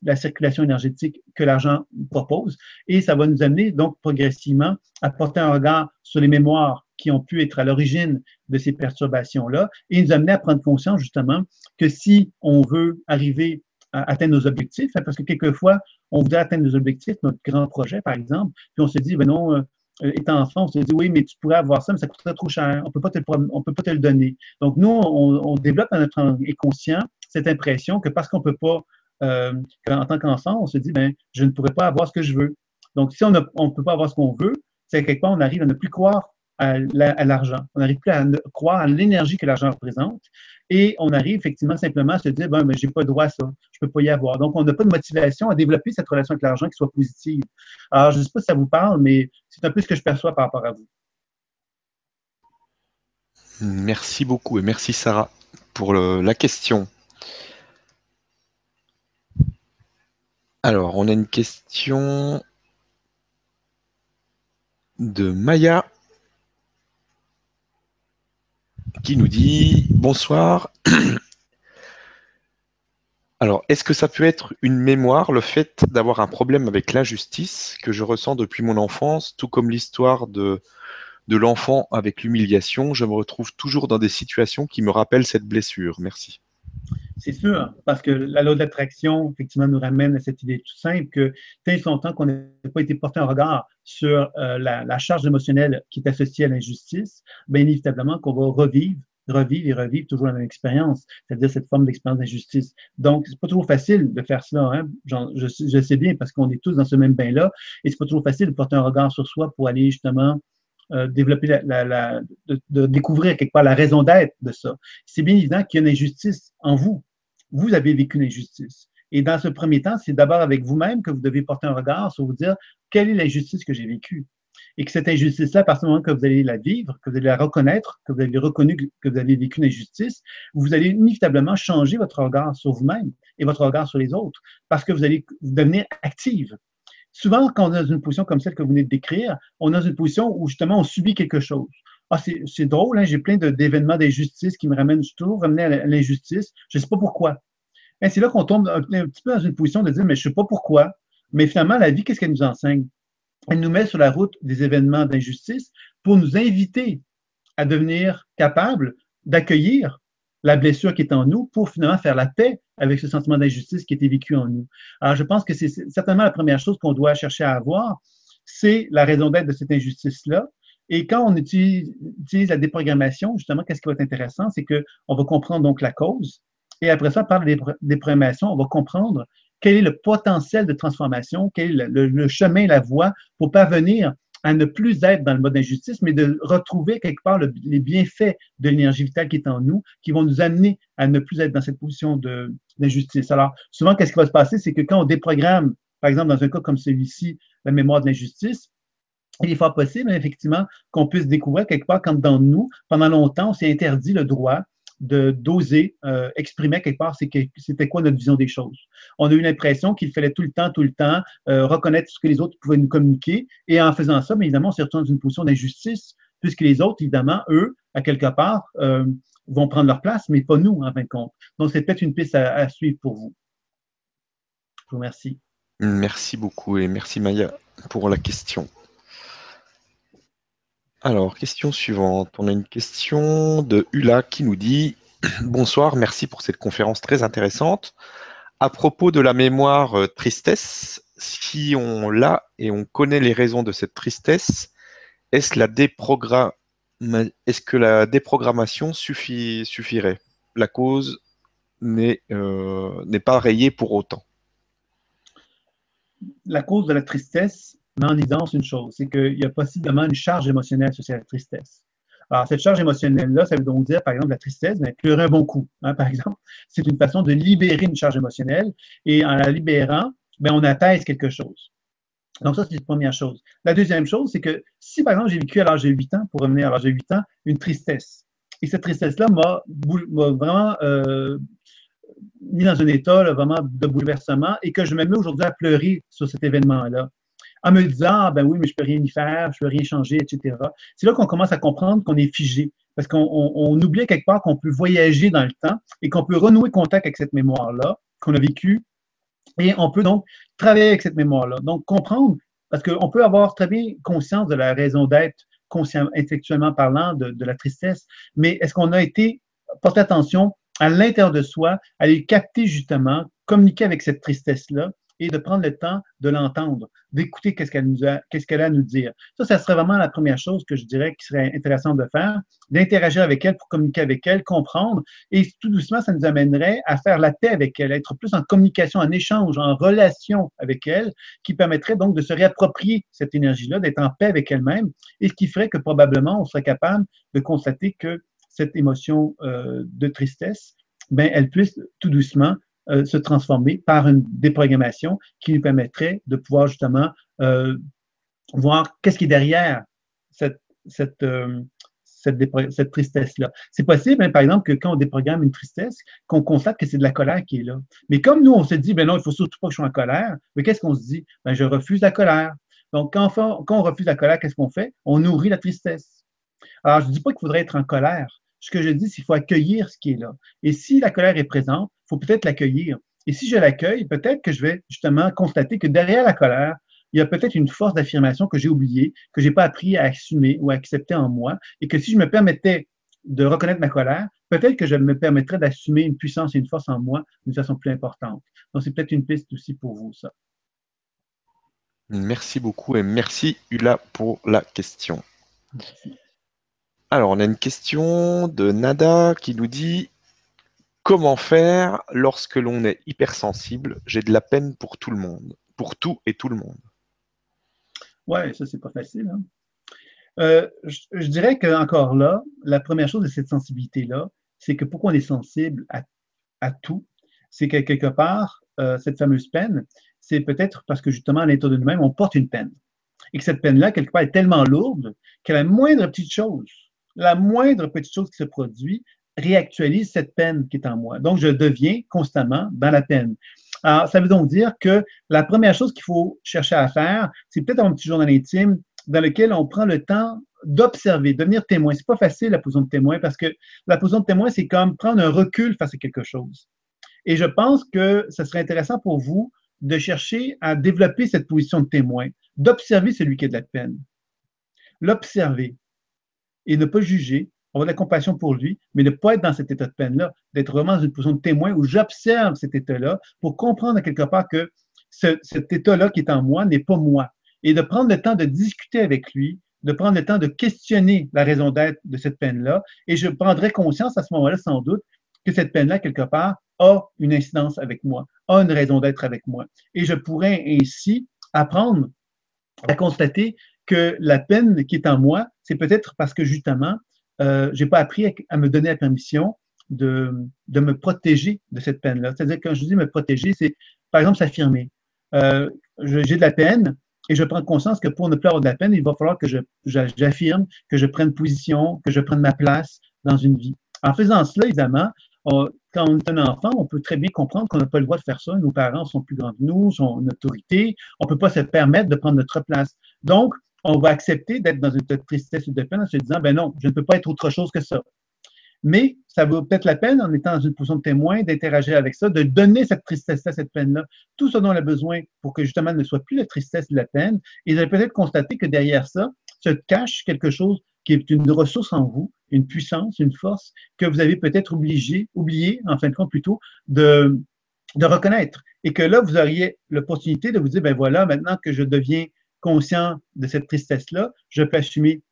la circulation énergétique que l'argent propose. Et ça va nous amener donc progressivement à porter un regard sur les mémoires qui ont pu être à l'origine de ces perturbations-là et nous amener à prendre conscience justement que si on veut arriver à atteindre nos objectifs, hein, parce que quelquefois, on voudrait atteindre nos objectifs, notre grand projet, par exemple, puis on se dit, ben non, euh, étant enfant, on se dit oui, mais tu pourrais avoir ça, mais ça coûterait trop cher. On ne peut pas te le donner. Donc, nous, on, développe dans notre inconscient cette impression que parce qu'on ne peut pas, euh, en tant qu'enfant, on se dit, ben, je ne pourrais pas avoir ce que je veux. Donc, si on ne peut pas avoir ce qu'on veut, c'est quelque part, on arrive à ne plus croire à l'argent. On n'arrive plus à croire à l'énergie que l'argent représente. Et on arrive effectivement simplement à se dire, ben, mais j'ai pas droit à ça, je peux pas y avoir. Donc, on n'a pas de motivation à développer cette relation avec l'argent qui soit positive. Alors, je ne sais pas si ça vous parle, mais c'est un peu ce que je perçois par rapport à vous. Merci beaucoup et merci Sarah pour la question. Alors, on a une question de Maya qui nous dit bonsoir. [CLEARS THROAT] Alors, est-ce que ça peut être une mémoire, le fait d'avoir un problème avec l'injustice que je ressens depuis mon enfance, tout comme l'histoire de, de l'enfant avec l'humiliation? Je me retrouve toujours dans des situations qui me rappellent cette blessure. Merci. C'est sûr, parce que la loi de l'attraction, effectivement, nous ramène à cette idée tout simple que tant longtemps qu'on n'a pas été porté un regard sur euh, la, charge émotionnelle qui est associée à l'injustice, bien inévitablement qu'on va revivre revivre et revivre toujours la même expérience, c'est-à-dire cette forme d'expérience d'injustice. Donc, c'est pas toujours facile de faire cela. Hein? je, je, sais bien parce qu'on est tous dans ce même bain-là, et c'est pas toujours facile de porter un regard sur soi pour aller justement euh, développer la, de, découvrir quelque part la raison d'être de ça. C'est bien évident qu'il y a une injustice en vous. Vous avez vécu une injustice. Et dans ce premier temps, c'est d'abord avec vous-même que vous devez porter un regard sur vous dire quelle est l'injustice que j'ai vécue? Et que cette injustice-là, à partir du moment que vous allez la vivre, que vous allez la reconnaître, que vous avez reconnu que vous avez vécu une injustice, vous allez inévitablement changer votre regard sur vous-même et votre regard sur les autres parce que vous allez devenir active souvent, quand on est dans une position comme celle que vous venez de décrire, on est dans une position où justement on subit quelque chose. Ah, c'est drôle, hein, j'ai plein d'événements d'injustice qui me ramènent toujours ramener à l'injustice. Je ne sais pas pourquoi. C'est là qu'on tombe un, petit peu dans une position de dire, mais je ne sais pas pourquoi. Mais finalement, la vie, qu'est-ce qu'elle nous enseigne? Elle nous met sur la route des événements d'injustice pour nous inviter à devenir capables d'accueillir la blessure qui est en nous pour finalement faire la paix avec ce sentiment d'injustice qui était vécu en nous. Alors, je pense que c'est certainement la première chose qu'on doit chercher à avoir, c'est la raison d'être de cette injustice-là. Et quand on utilise, la déprogrammation, justement, qu'est-ce qui va être intéressant, c'est qu'on va comprendre donc la cause. Et après ça, par la déprogrammation, on va comprendre quel est le potentiel de transformation, quel est le, chemin, la voie pour parvenir à ne plus être dans le mode d'injustice, mais de retrouver quelque part les bienfaits de l'énergie vitale qui est en nous, qui vont nous amener à ne plus être dans cette position d'injustice. Alors, souvent, qu'est-ce qui va se passer, c'est que quand on déprogramme, par exemple, dans un cas comme celui-ci, la mémoire de l'injustice, il est fort possible, effectivement, qu'on puisse découvrir quelque part quand dans nous, pendant longtemps, on s'est interdit le droit d'oser euh, exprimer quelque part c'était quoi notre vision des choses. On a eu l'impression qu'il fallait tout le temps, tout le temps euh, reconnaître ce que les autres pouvaient nous communiquer. Et en faisant ça, bien évidemment, on s'est retrouvé dans une position d'injustice, puisque les autres, évidemment, eux, à quelque part, euh, vont prendre leur place, mais pas nous, en fin de compte. Donc, c'est peut-être une piste à suivre pour vous. Je vous remercie. Merci beaucoup et merci Maya pour la question. Alors, question suivante. On a une question de Hula qui nous dit [CLEARS THROAT] Bonsoir, merci pour cette conférence très intéressante. À propos de la mémoire euh, tristesse, si on l'a et on connaît les raisons de cette tristesse, est-ce la que la déprogrammation suffirait? La cause euh, n'est pas rayée pour autant. La cause de la tristesse met en évidence une chose, c'est qu'il y a possiblement une charge émotionnelle sur cette tristesse. Alors, cette charge émotionnelle-là, ça veut donc dire, par exemple, la tristesse, mais pleurer un bon coup, hein, par [LAUGHS] exemple. C'est une façon de libérer une charge émotionnelle et en la libérant, ben, on apaise quelque chose. Donc, ça, c'est la première chose. La deuxième chose, c'est que si, par exemple, j'ai vécu à l'âge de 8 ans, pour revenir à l'âge de 8 ans, une tristesse, et cette tristesse-là m'a vraiment euh, mis dans un état vraiment de bouleversement et que je me mets aujourd'hui à pleurer sur cet événement-là en me disant, ah, ben oui, mais je peux rien y faire, je peux rien changer, etc. C'est là qu'on commence à comprendre qu'on est figé. Parce qu'on oublie quelque part qu'on peut voyager dans le temps et qu'on peut renouer contact avec cette mémoire-là qu'on a vécue. Et on peut donc travailler avec cette mémoire-là. Donc, comprendre, parce qu'on peut avoir très bien conscience de la raison d'être, conscient, intellectuellement parlant, de, de la tristesse, mais est-ce qu'on a été porter attention à l'intérieur de soi, à capter justement, communiquer avec cette tristesse-là et de prendre le temps de l'entendre, d'écouter qu'est-ce qu'elle a à nous dire. Ça, ça serait vraiment la première chose que je dirais qui serait intéressant de faire, d'interagir avec elle pour communiquer avec elle, comprendre, et tout doucement, ça nous amènerait à faire la paix avec elle, à être plus en communication, en échange, en relation avec elle, qui permettrait donc de se réapproprier cette énergie-là, d'être en paix avec elle-même, et ce qui ferait que probablement on serait capable de constater que cette émotion euh, de tristesse, ben, elle puisse tout doucement euh, se transformer par une déprogrammation qui nous permettrait de pouvoir justement euh, voir qu'est-ce qui est derrière cette, euh, tristesse-là. C'est possible, hein, par exemple, que quand on déprogramme une tristesse, qu'on constate que c'est de la colère qui est là. Mais comme nous, on se dit, ben non, il faut surtout pas que je sois en colère, mais qu'est-ce qu'on se dit? Ben, je refuse la colère. Donc, quand quand on refuse la colère, qu'est-ce qu'on fait? On nourrit la tristesse. Alors, je ne dis pas qu'il faudrait être en colère. Ce que je dis, c'est qu'il faut accueillir ce qui est là. Et si la colère est présente, faut peut-être l'accueillir. Et si je l'accueille, peut-être que je vais justement constater que derrière la colère, il y a peut-être une force d'affirmation que j'ai oubliée, que je n'ai pas appris à assumer ou à accepter en moi, et que si je me permettais de reconnaître ma colère, peut-être que je me permettrais d'assumer une puissance et une force en moi d'une façon plus importante. Donc, c'est peut-être une piste aussi pour vous, ça. Merci beaucoup et merci, Ula, pour la question. Alors, on a une question de Nada qui nous dit Comment faire lorsque l'on est hypersensible? J'ai de la peine pour tout le monde, pour tout et tout le monde. Oui, ça, c'est pas facile. Hein. Euh, je, dirais qu'encore là, la première chose de cette sensibilité-là, c'est que pourquoi on est sensible à, tout, c'est que quelque part, euh, cette fameuse peine, c'est peut-être parce que justement, à l'intérieur de nous-mêmes, on porte une peine. Et que cette peine-là, quelque part, est tellement lourde que la moindre petite chose, la moindre petite chose qui se produit, réactualise cette peine qui est en moi. Donc, je deviens constamment dans la peine. Alors, ça veut donc dire que la première chose qu'il faut chercher à faire, c'est peut-être un petit journal intime dans lequel on prend le temps d'observer, devenir témoin. C'est pas facile la position de témoin parce que la position de témoin, c'est comme prendre un recul face à quelque chose. Et je pense que ce serait intéressant pour vous de chercher à développer cette position de témoin, d'observer celui qui a de la peine, l'observer et ne pas juger, avoir de la compassion pour lui, mais ne pas être dans cet état de peine-là, d'être vraiment dans une position de témoin où j'observe cet état-là pour comprendre quelque part que cet état-là qui est en moi n'est pas moi. Et de prendre le temps de discuter avec lui, de prendre le temps de questionner la raison d'être de cette peine-là, et je prendrai conscience à ce moment-là, sans doute, que cette peine-là, quelque part, a une incidence avec moi, a une raison d'être avec moi. Et je pourrais ainsi apprendre à constater que la peine qui est en moi, c'est peut-être parce que justement, euh, je n'ai pas appris à, me donner la permission de, de me protéger de cette peine-là. C'est-à-dire, quand je dis me protéger, c'est par exemple s'affirmer. Euh, j'ai de la peine et je prends conscience que pour ne plus avoir de la peine, il va falloir que j'affirme, que je prenne position, que je prenne ma place dans une vie. En faisant cela, évidemment, quand on est un enfant, on peut très bien comprendre qu'on n'a pas le droit de faire ça. Nos parents sont plus grands que nous, sont une autorité. On ne peut pas se permettre de prendre notre place. Donc, on va accepter d'être dans une tristesse ou de peine en se disant, ben non, je ne peux pas être autre chose que ça. Mais ça vaut peut-être la peine, en étant dans une position de témoin, d'interagir avec ça, de donner cette tristesse-là, cette peine-là, tout ce dont on a besoin pour que justement ne soit plus la tristesse de la peine. Et vous allez peut-être constater que derrière ça se cache quelque chose qui est une ressource en vous, une puissance, une force que vous avez peut-être obligé, oublié, en fin de compte plutôt, de, de reconnaître. Et que là, vous auriez l'opportunité de vous dire, ben voilà, maintenant que je deviens conscient de cette tristesse-là, je peux assumer,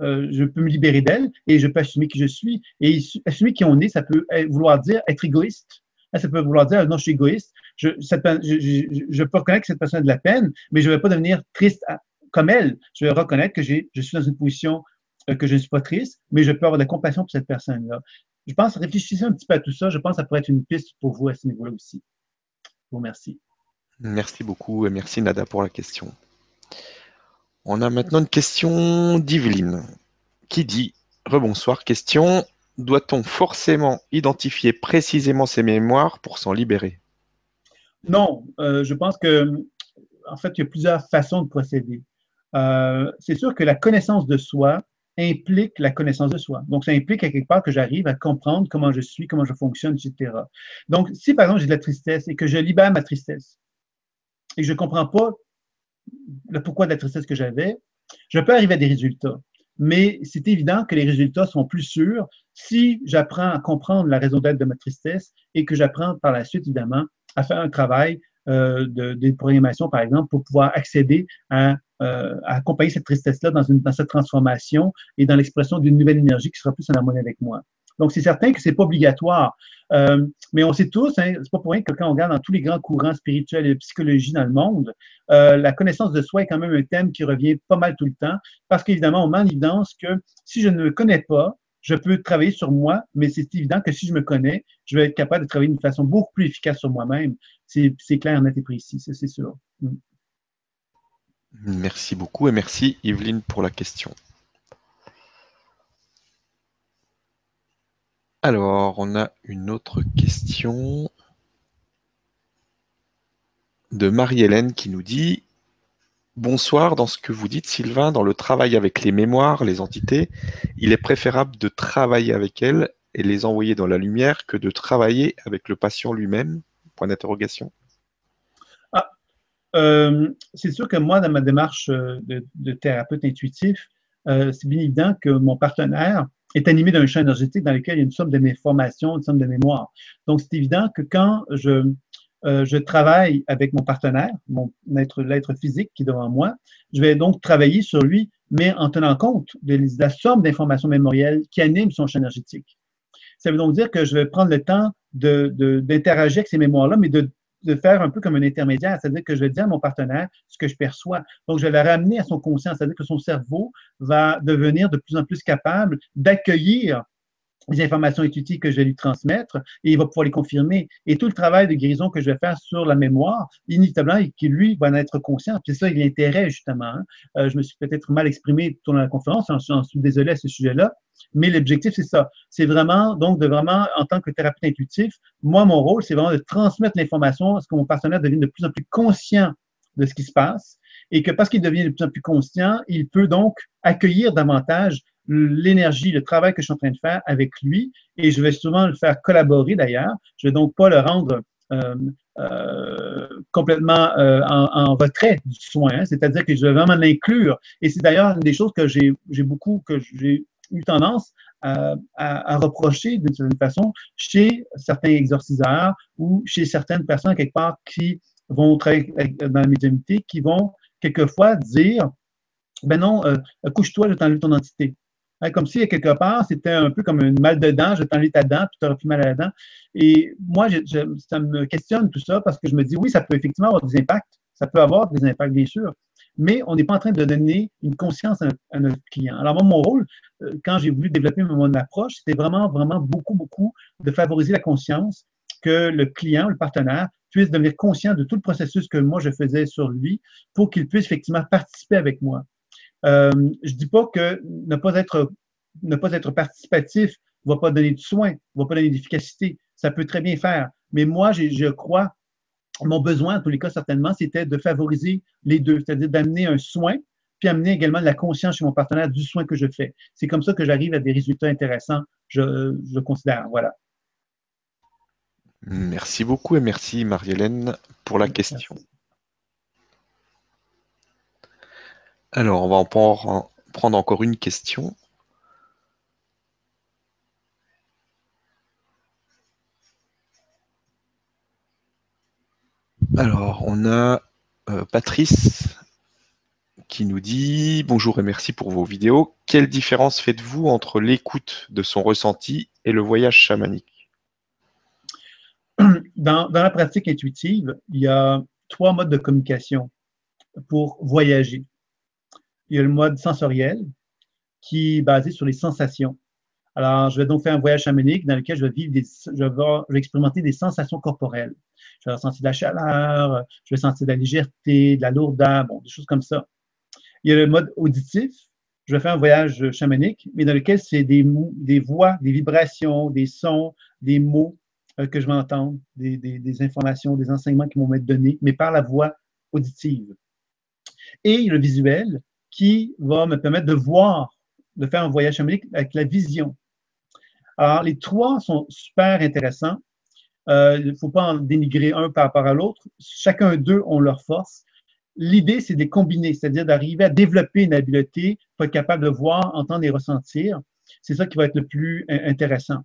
euh, je peux me libérer d'elle et je peux assumer qui je suis. Et assumer qui on est, ça peut vouloir dire être égoïste. Ça peut vouloir dire, non, je suis égoïste. Je, je, peux reconnaître que cette personne a de la peine, mais je ne vais pas devenir triste comme elle. Je vais reconnaître que je suis dans une position euh, que je ne suis pas triste, mais je peux avoir de la compassion pour cette personne-là. Je pense, réfléchissez un petit peu à tout ça. Je pense que ça pourrait être une piste pour vous à ce niveau-là aussi. Je vous remercie. Merci beaucoup et merci Nada pour la question. On a maintenant une question d'Yveline qui dit Rebonsoir, question doit-on forcément identifier précisément ses mémoires pour s'en libérer? Non, euh, je pense que en fait, il y a plusieurs façons de procéder. Euh, c'est sûr que la connaissance de soi implique la connaissance de soi. Donc, ça implique quelque part que j'arrive à comprendre comment je suis, comment je fonctionne, etc. Donc, si par exemple j'ai de la tristesse et que je libère ma tristesse et que je ne comprends pas le pourquoi de la tristesse que j'avais, je peux arriver à des résultats. Mais c'est évident que les résultats sont plus sûrs si j'apprends à comprendre la raison d'être de ma tristesse et que j'apprends par la suite, évidemment, à faire un travail euh, de, programmation, par exemple, pour pouvoir accéder à euh, accompagner cette tristesse-là dans, dans cette transformation et dans l'expression d'une nouvelle énergie qui sera plus en harmonie avec moi. Donc, c'est certain que c'est pas obligatoire, euh, mais on sait tous, hein, c'est pas pour rien que quand on regarde dans tous les grands courants spirituels et de dans le monde, euh, la connaissance de soi est quand même un thème qui revient pas mal tout le temps, parce qu'évidemment, on met en évidence que si je ne me connais pas, je peux travailler sur moi, mais c'est évident que si je me connais, je vais être capable de travailler d'une façon beaucoup plus efficace sur moi-même. C'est clair, net et précis, c'est sûr. Mm. Merci beaucoup et merci Yveline pour la question. Alors, on a une autre question de Marie-Hélène qui nous dit Bonsoir, dans ce que vous dites Sylvain, dans le travail avec les mémoires, les entités, il est préférable de travailler avec elles et les envoyer dans la lumière que de travailler avec le patient lui-même? Point d'interrogation. Euh, c'est sûr que moi, dans ma démarche euh, de, thérapeute intuitif, euh, c'est bien évident que mon partenaire est animé d'un champ énergétique dans lequel il y a une somme de mes formations, une somme de mémoire. Donc, c'est évident que quand je, je travaille avec mon partenaire, mon être, l'être physique qui est devant moi, je vais donc travailler sur lui, mais en tenant compte de la somme d'informations mémorielles qui animent son champ énergétique. Ça veut donc dire que je vais prendre le temps d'interagir de, avec ces mémoires-là, mais de de faire un peu comme un intermédiaire, c'est-à-dire que je vais dire à mon partenaire ce que je perçois. Donc, je vais le ramener à son conscient, c'est-à-dire que son cerveau va devenir de plus en plus capable d'accueillir les informations intuitives que je vais lui transmettre et il va pouvoir les confirmer. Et tout le travail de guérison que je vais faire sur la mémoire, inévitablement, qui lui va en être conscient. C'est ça l'intérêt, justement. Hein. Euh, je me suis peut-être mal exprimé dans la conférence, j'en suis désolé à ce sujet-là, mais l'objectif, c'est ça. C'est vraiment, donc, de vraiment, en tant que thérapeute intuitif, moi, mon rôle, c'est vraiment de transmettre l'information à ce que mon partenaire devienne de plus en plus conscient de ce qui se passe et que parce qu'il devient de plus en plus conscient, il peut donc accueillir davantage l'énergie, le travail que je suis en train de faire avec lui et je vais souvent le faire collaborer d'ailleurs. Je vais donc pas le rendre euh, euh, complètement euh, en, retrait du soin, hein. c'est-à-dire que je vais vraiment l'inclure. Et c'est d'ailleurs une des choses que j'ai beaucoup, que j'ai eu tendance à, à, reprocher d'une certaine façon chez certains exorciseurs ou chez certaines personnes quelque part qui vont travailler dans la médiumnité, qui vont quelquefois dire ben non, euh, couche-toi, je t'enlève ton entité. Hein, comme si, quelque part, c'était un peu comme une mal de dent, je t'enlève ta dent, puis tu auras plus mal à la dent. Et moi, ça me questionne tout ça parce que je me dis, oui, ça peut effectivement avoir des impacts. Ça peut avoir des impacts, bien sûr, mais on n'est pas en train de donner une conscience à notre, client. Alors, moi, mon rôle, euh, quand j'ai voulu développer mon approche, c'était vraiment, vraiment beaucoup, beaucoup de favoriser la conscience que le client, le partenaire, puisse devenir conscient de tout le processus que moi je faisais sur lui pour qu'il puisse effectivement participer avec moi. Euh, je dis pas que ne pas être, ne pas être participatif ne va pas donner de soins, ne va pas donner d'efficacité. Ça peut très bien faire. Mais moi, je crois, mon besoin, en tous les cas, certainement, c'était de favoriser les deux, c'est-à-dire d'amener un soin, puis amener également de la conscience chez mon partenaire du soin que je fais. C'est comme ça que j'arrive à des résultats intéressants, je, je considère. Voilà. Merci beaucoup et merci Marie-Hélène pour la question. Alors, on va en prendre encore une question. Alors, on a euh, Patrice qui nous dit Bonjour et merci pour vos vidéos. Quelle différence faites-vous entre l'écoute de son ressenti et le voyage chamanique? [CLEARS THROAT] dans, la pratique intuitive, il y a trois modes de communication pour voyager. Il y a le mode sensoriel, qui est basé sur les sensations. Alors, je vais donc faire un voyage chamanique dans lequel je vais vivre des, je vais, expérimenter des sensations corporelles. Je vais ressentir de la chaleur, je vais sentir de la légèreté, de la lourdeur, bon, des choses comme ça. Il y a le mode auditif. Je vais faire un voyage chamanique, mais dans lequel c'est des, des voix, des vibrations, des sons, des mots que je vais entendre, des, informations, des enseignements qui vont m'être donnés, mais par la voix auditive. Et le visuel qui va me permettre de voir, de faire un voyage chamanique avec la vision. Alors, les trois sont super intéressants. Euh, il ne faut pas en dénigrer un par rapport à l'autre. Chacun d'eux ont leur force. L'idée, c'est de les combiner, c'est-à-dire d'arriver à développer une habileté pour être capable de voir, entendre et ressentir. C'est ça qui va être le plus intéressant.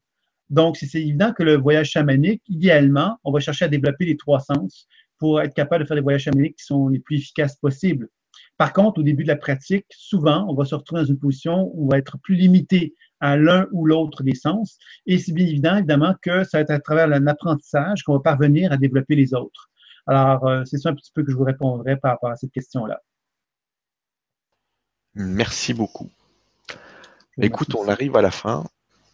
Donc, c'est évident que le voyage chamanique, idéalement, on va chercher à développer les trois sens pour être capable de faire des voyages chamaniques qui sont les plus efficaces possibles. Par contre, au début de la pratique, souvent, on va se retrouver dans une position où on va être plus limité à l'un ou l'autre des sens. Et c'est bien évident, évidemment, que ça va être à travers un apprentissage qu'on va parvenir à développer les autres. Alors, euh, c'est ça un petit peu que je vous répondrai par rapport à cette question-là. Merci beaucoup. Écoute, on arrive à la fin.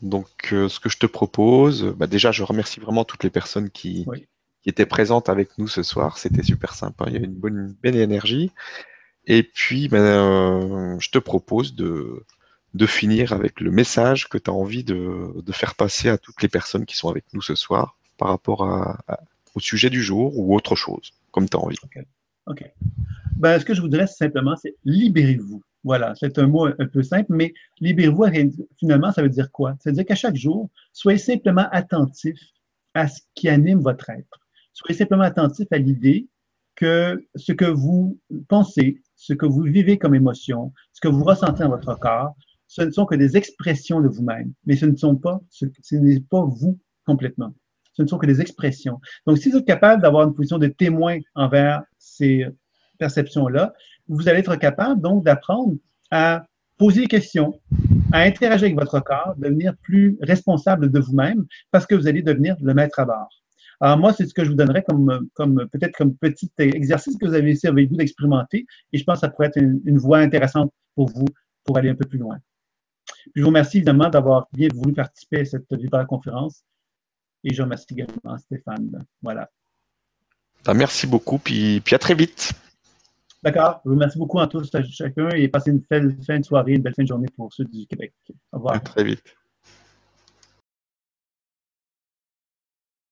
Donc, euh, ce que je te propose, bah, déjà, je remercie vraiment toutes les personnes qui, étaient présentes avec nous ce soir. C'était super sympa. Il y a une bonne, belle énergie. Et puis, ben, euh, je te propose de, de finir avec le message que tu as envie de, faire passer à toutes les personnes qui sont avec nous ce soir par rapport au sujet du jour ou autre chose, comme tu as envie. OK. Ben, ce que je voudrais simplement, c'est libérez-vous. Voilà, c'est un mot un peu simple, mais libérez-vous, finalement, ça veut dire quoi? Ça veut dire qu'à chaque jour, soyez simplement attentif à ce qui anime votre être. Soyez simplement attentif à l'idée que ce que vous pensez, ce que vous vivez comme émotion, ce que vous ressentez dans votre corps, ce ne sont que des expressions de vous-même, mais ce ne sont pas, ce, n'est pas vous complètement. Ce ne sont que des expressions. Donc, si vous êtes capable d'avoir une position de témoin envers ces perceptions-là, vous allez être capable donc d'apprendre à poser des questions, à interagir avec votre corps, devenir plus responsable de vous-même parce que vous allez devenir le maître à bord. Alors moi, c'est ce que je vous donnerais comme, comme peut-être comme petit exercice que vous avez essayé avec vous d'expérimenter et je pense que ça pourrait être une, voie intéressante pour vous pour aller un peu plus loin. je vous remercie évidemment d'avoir bien voulu participer à cette conférence et je remercie également Stéphane. Voilà. Ben, merci beaucoup, puis, puis à très vite. D'accord. Remercie beaucoup à tous, à chacun, et passez une belle fin de soirée, une belle fin de journée pour ceux du Québec. Au revoir. À très vite.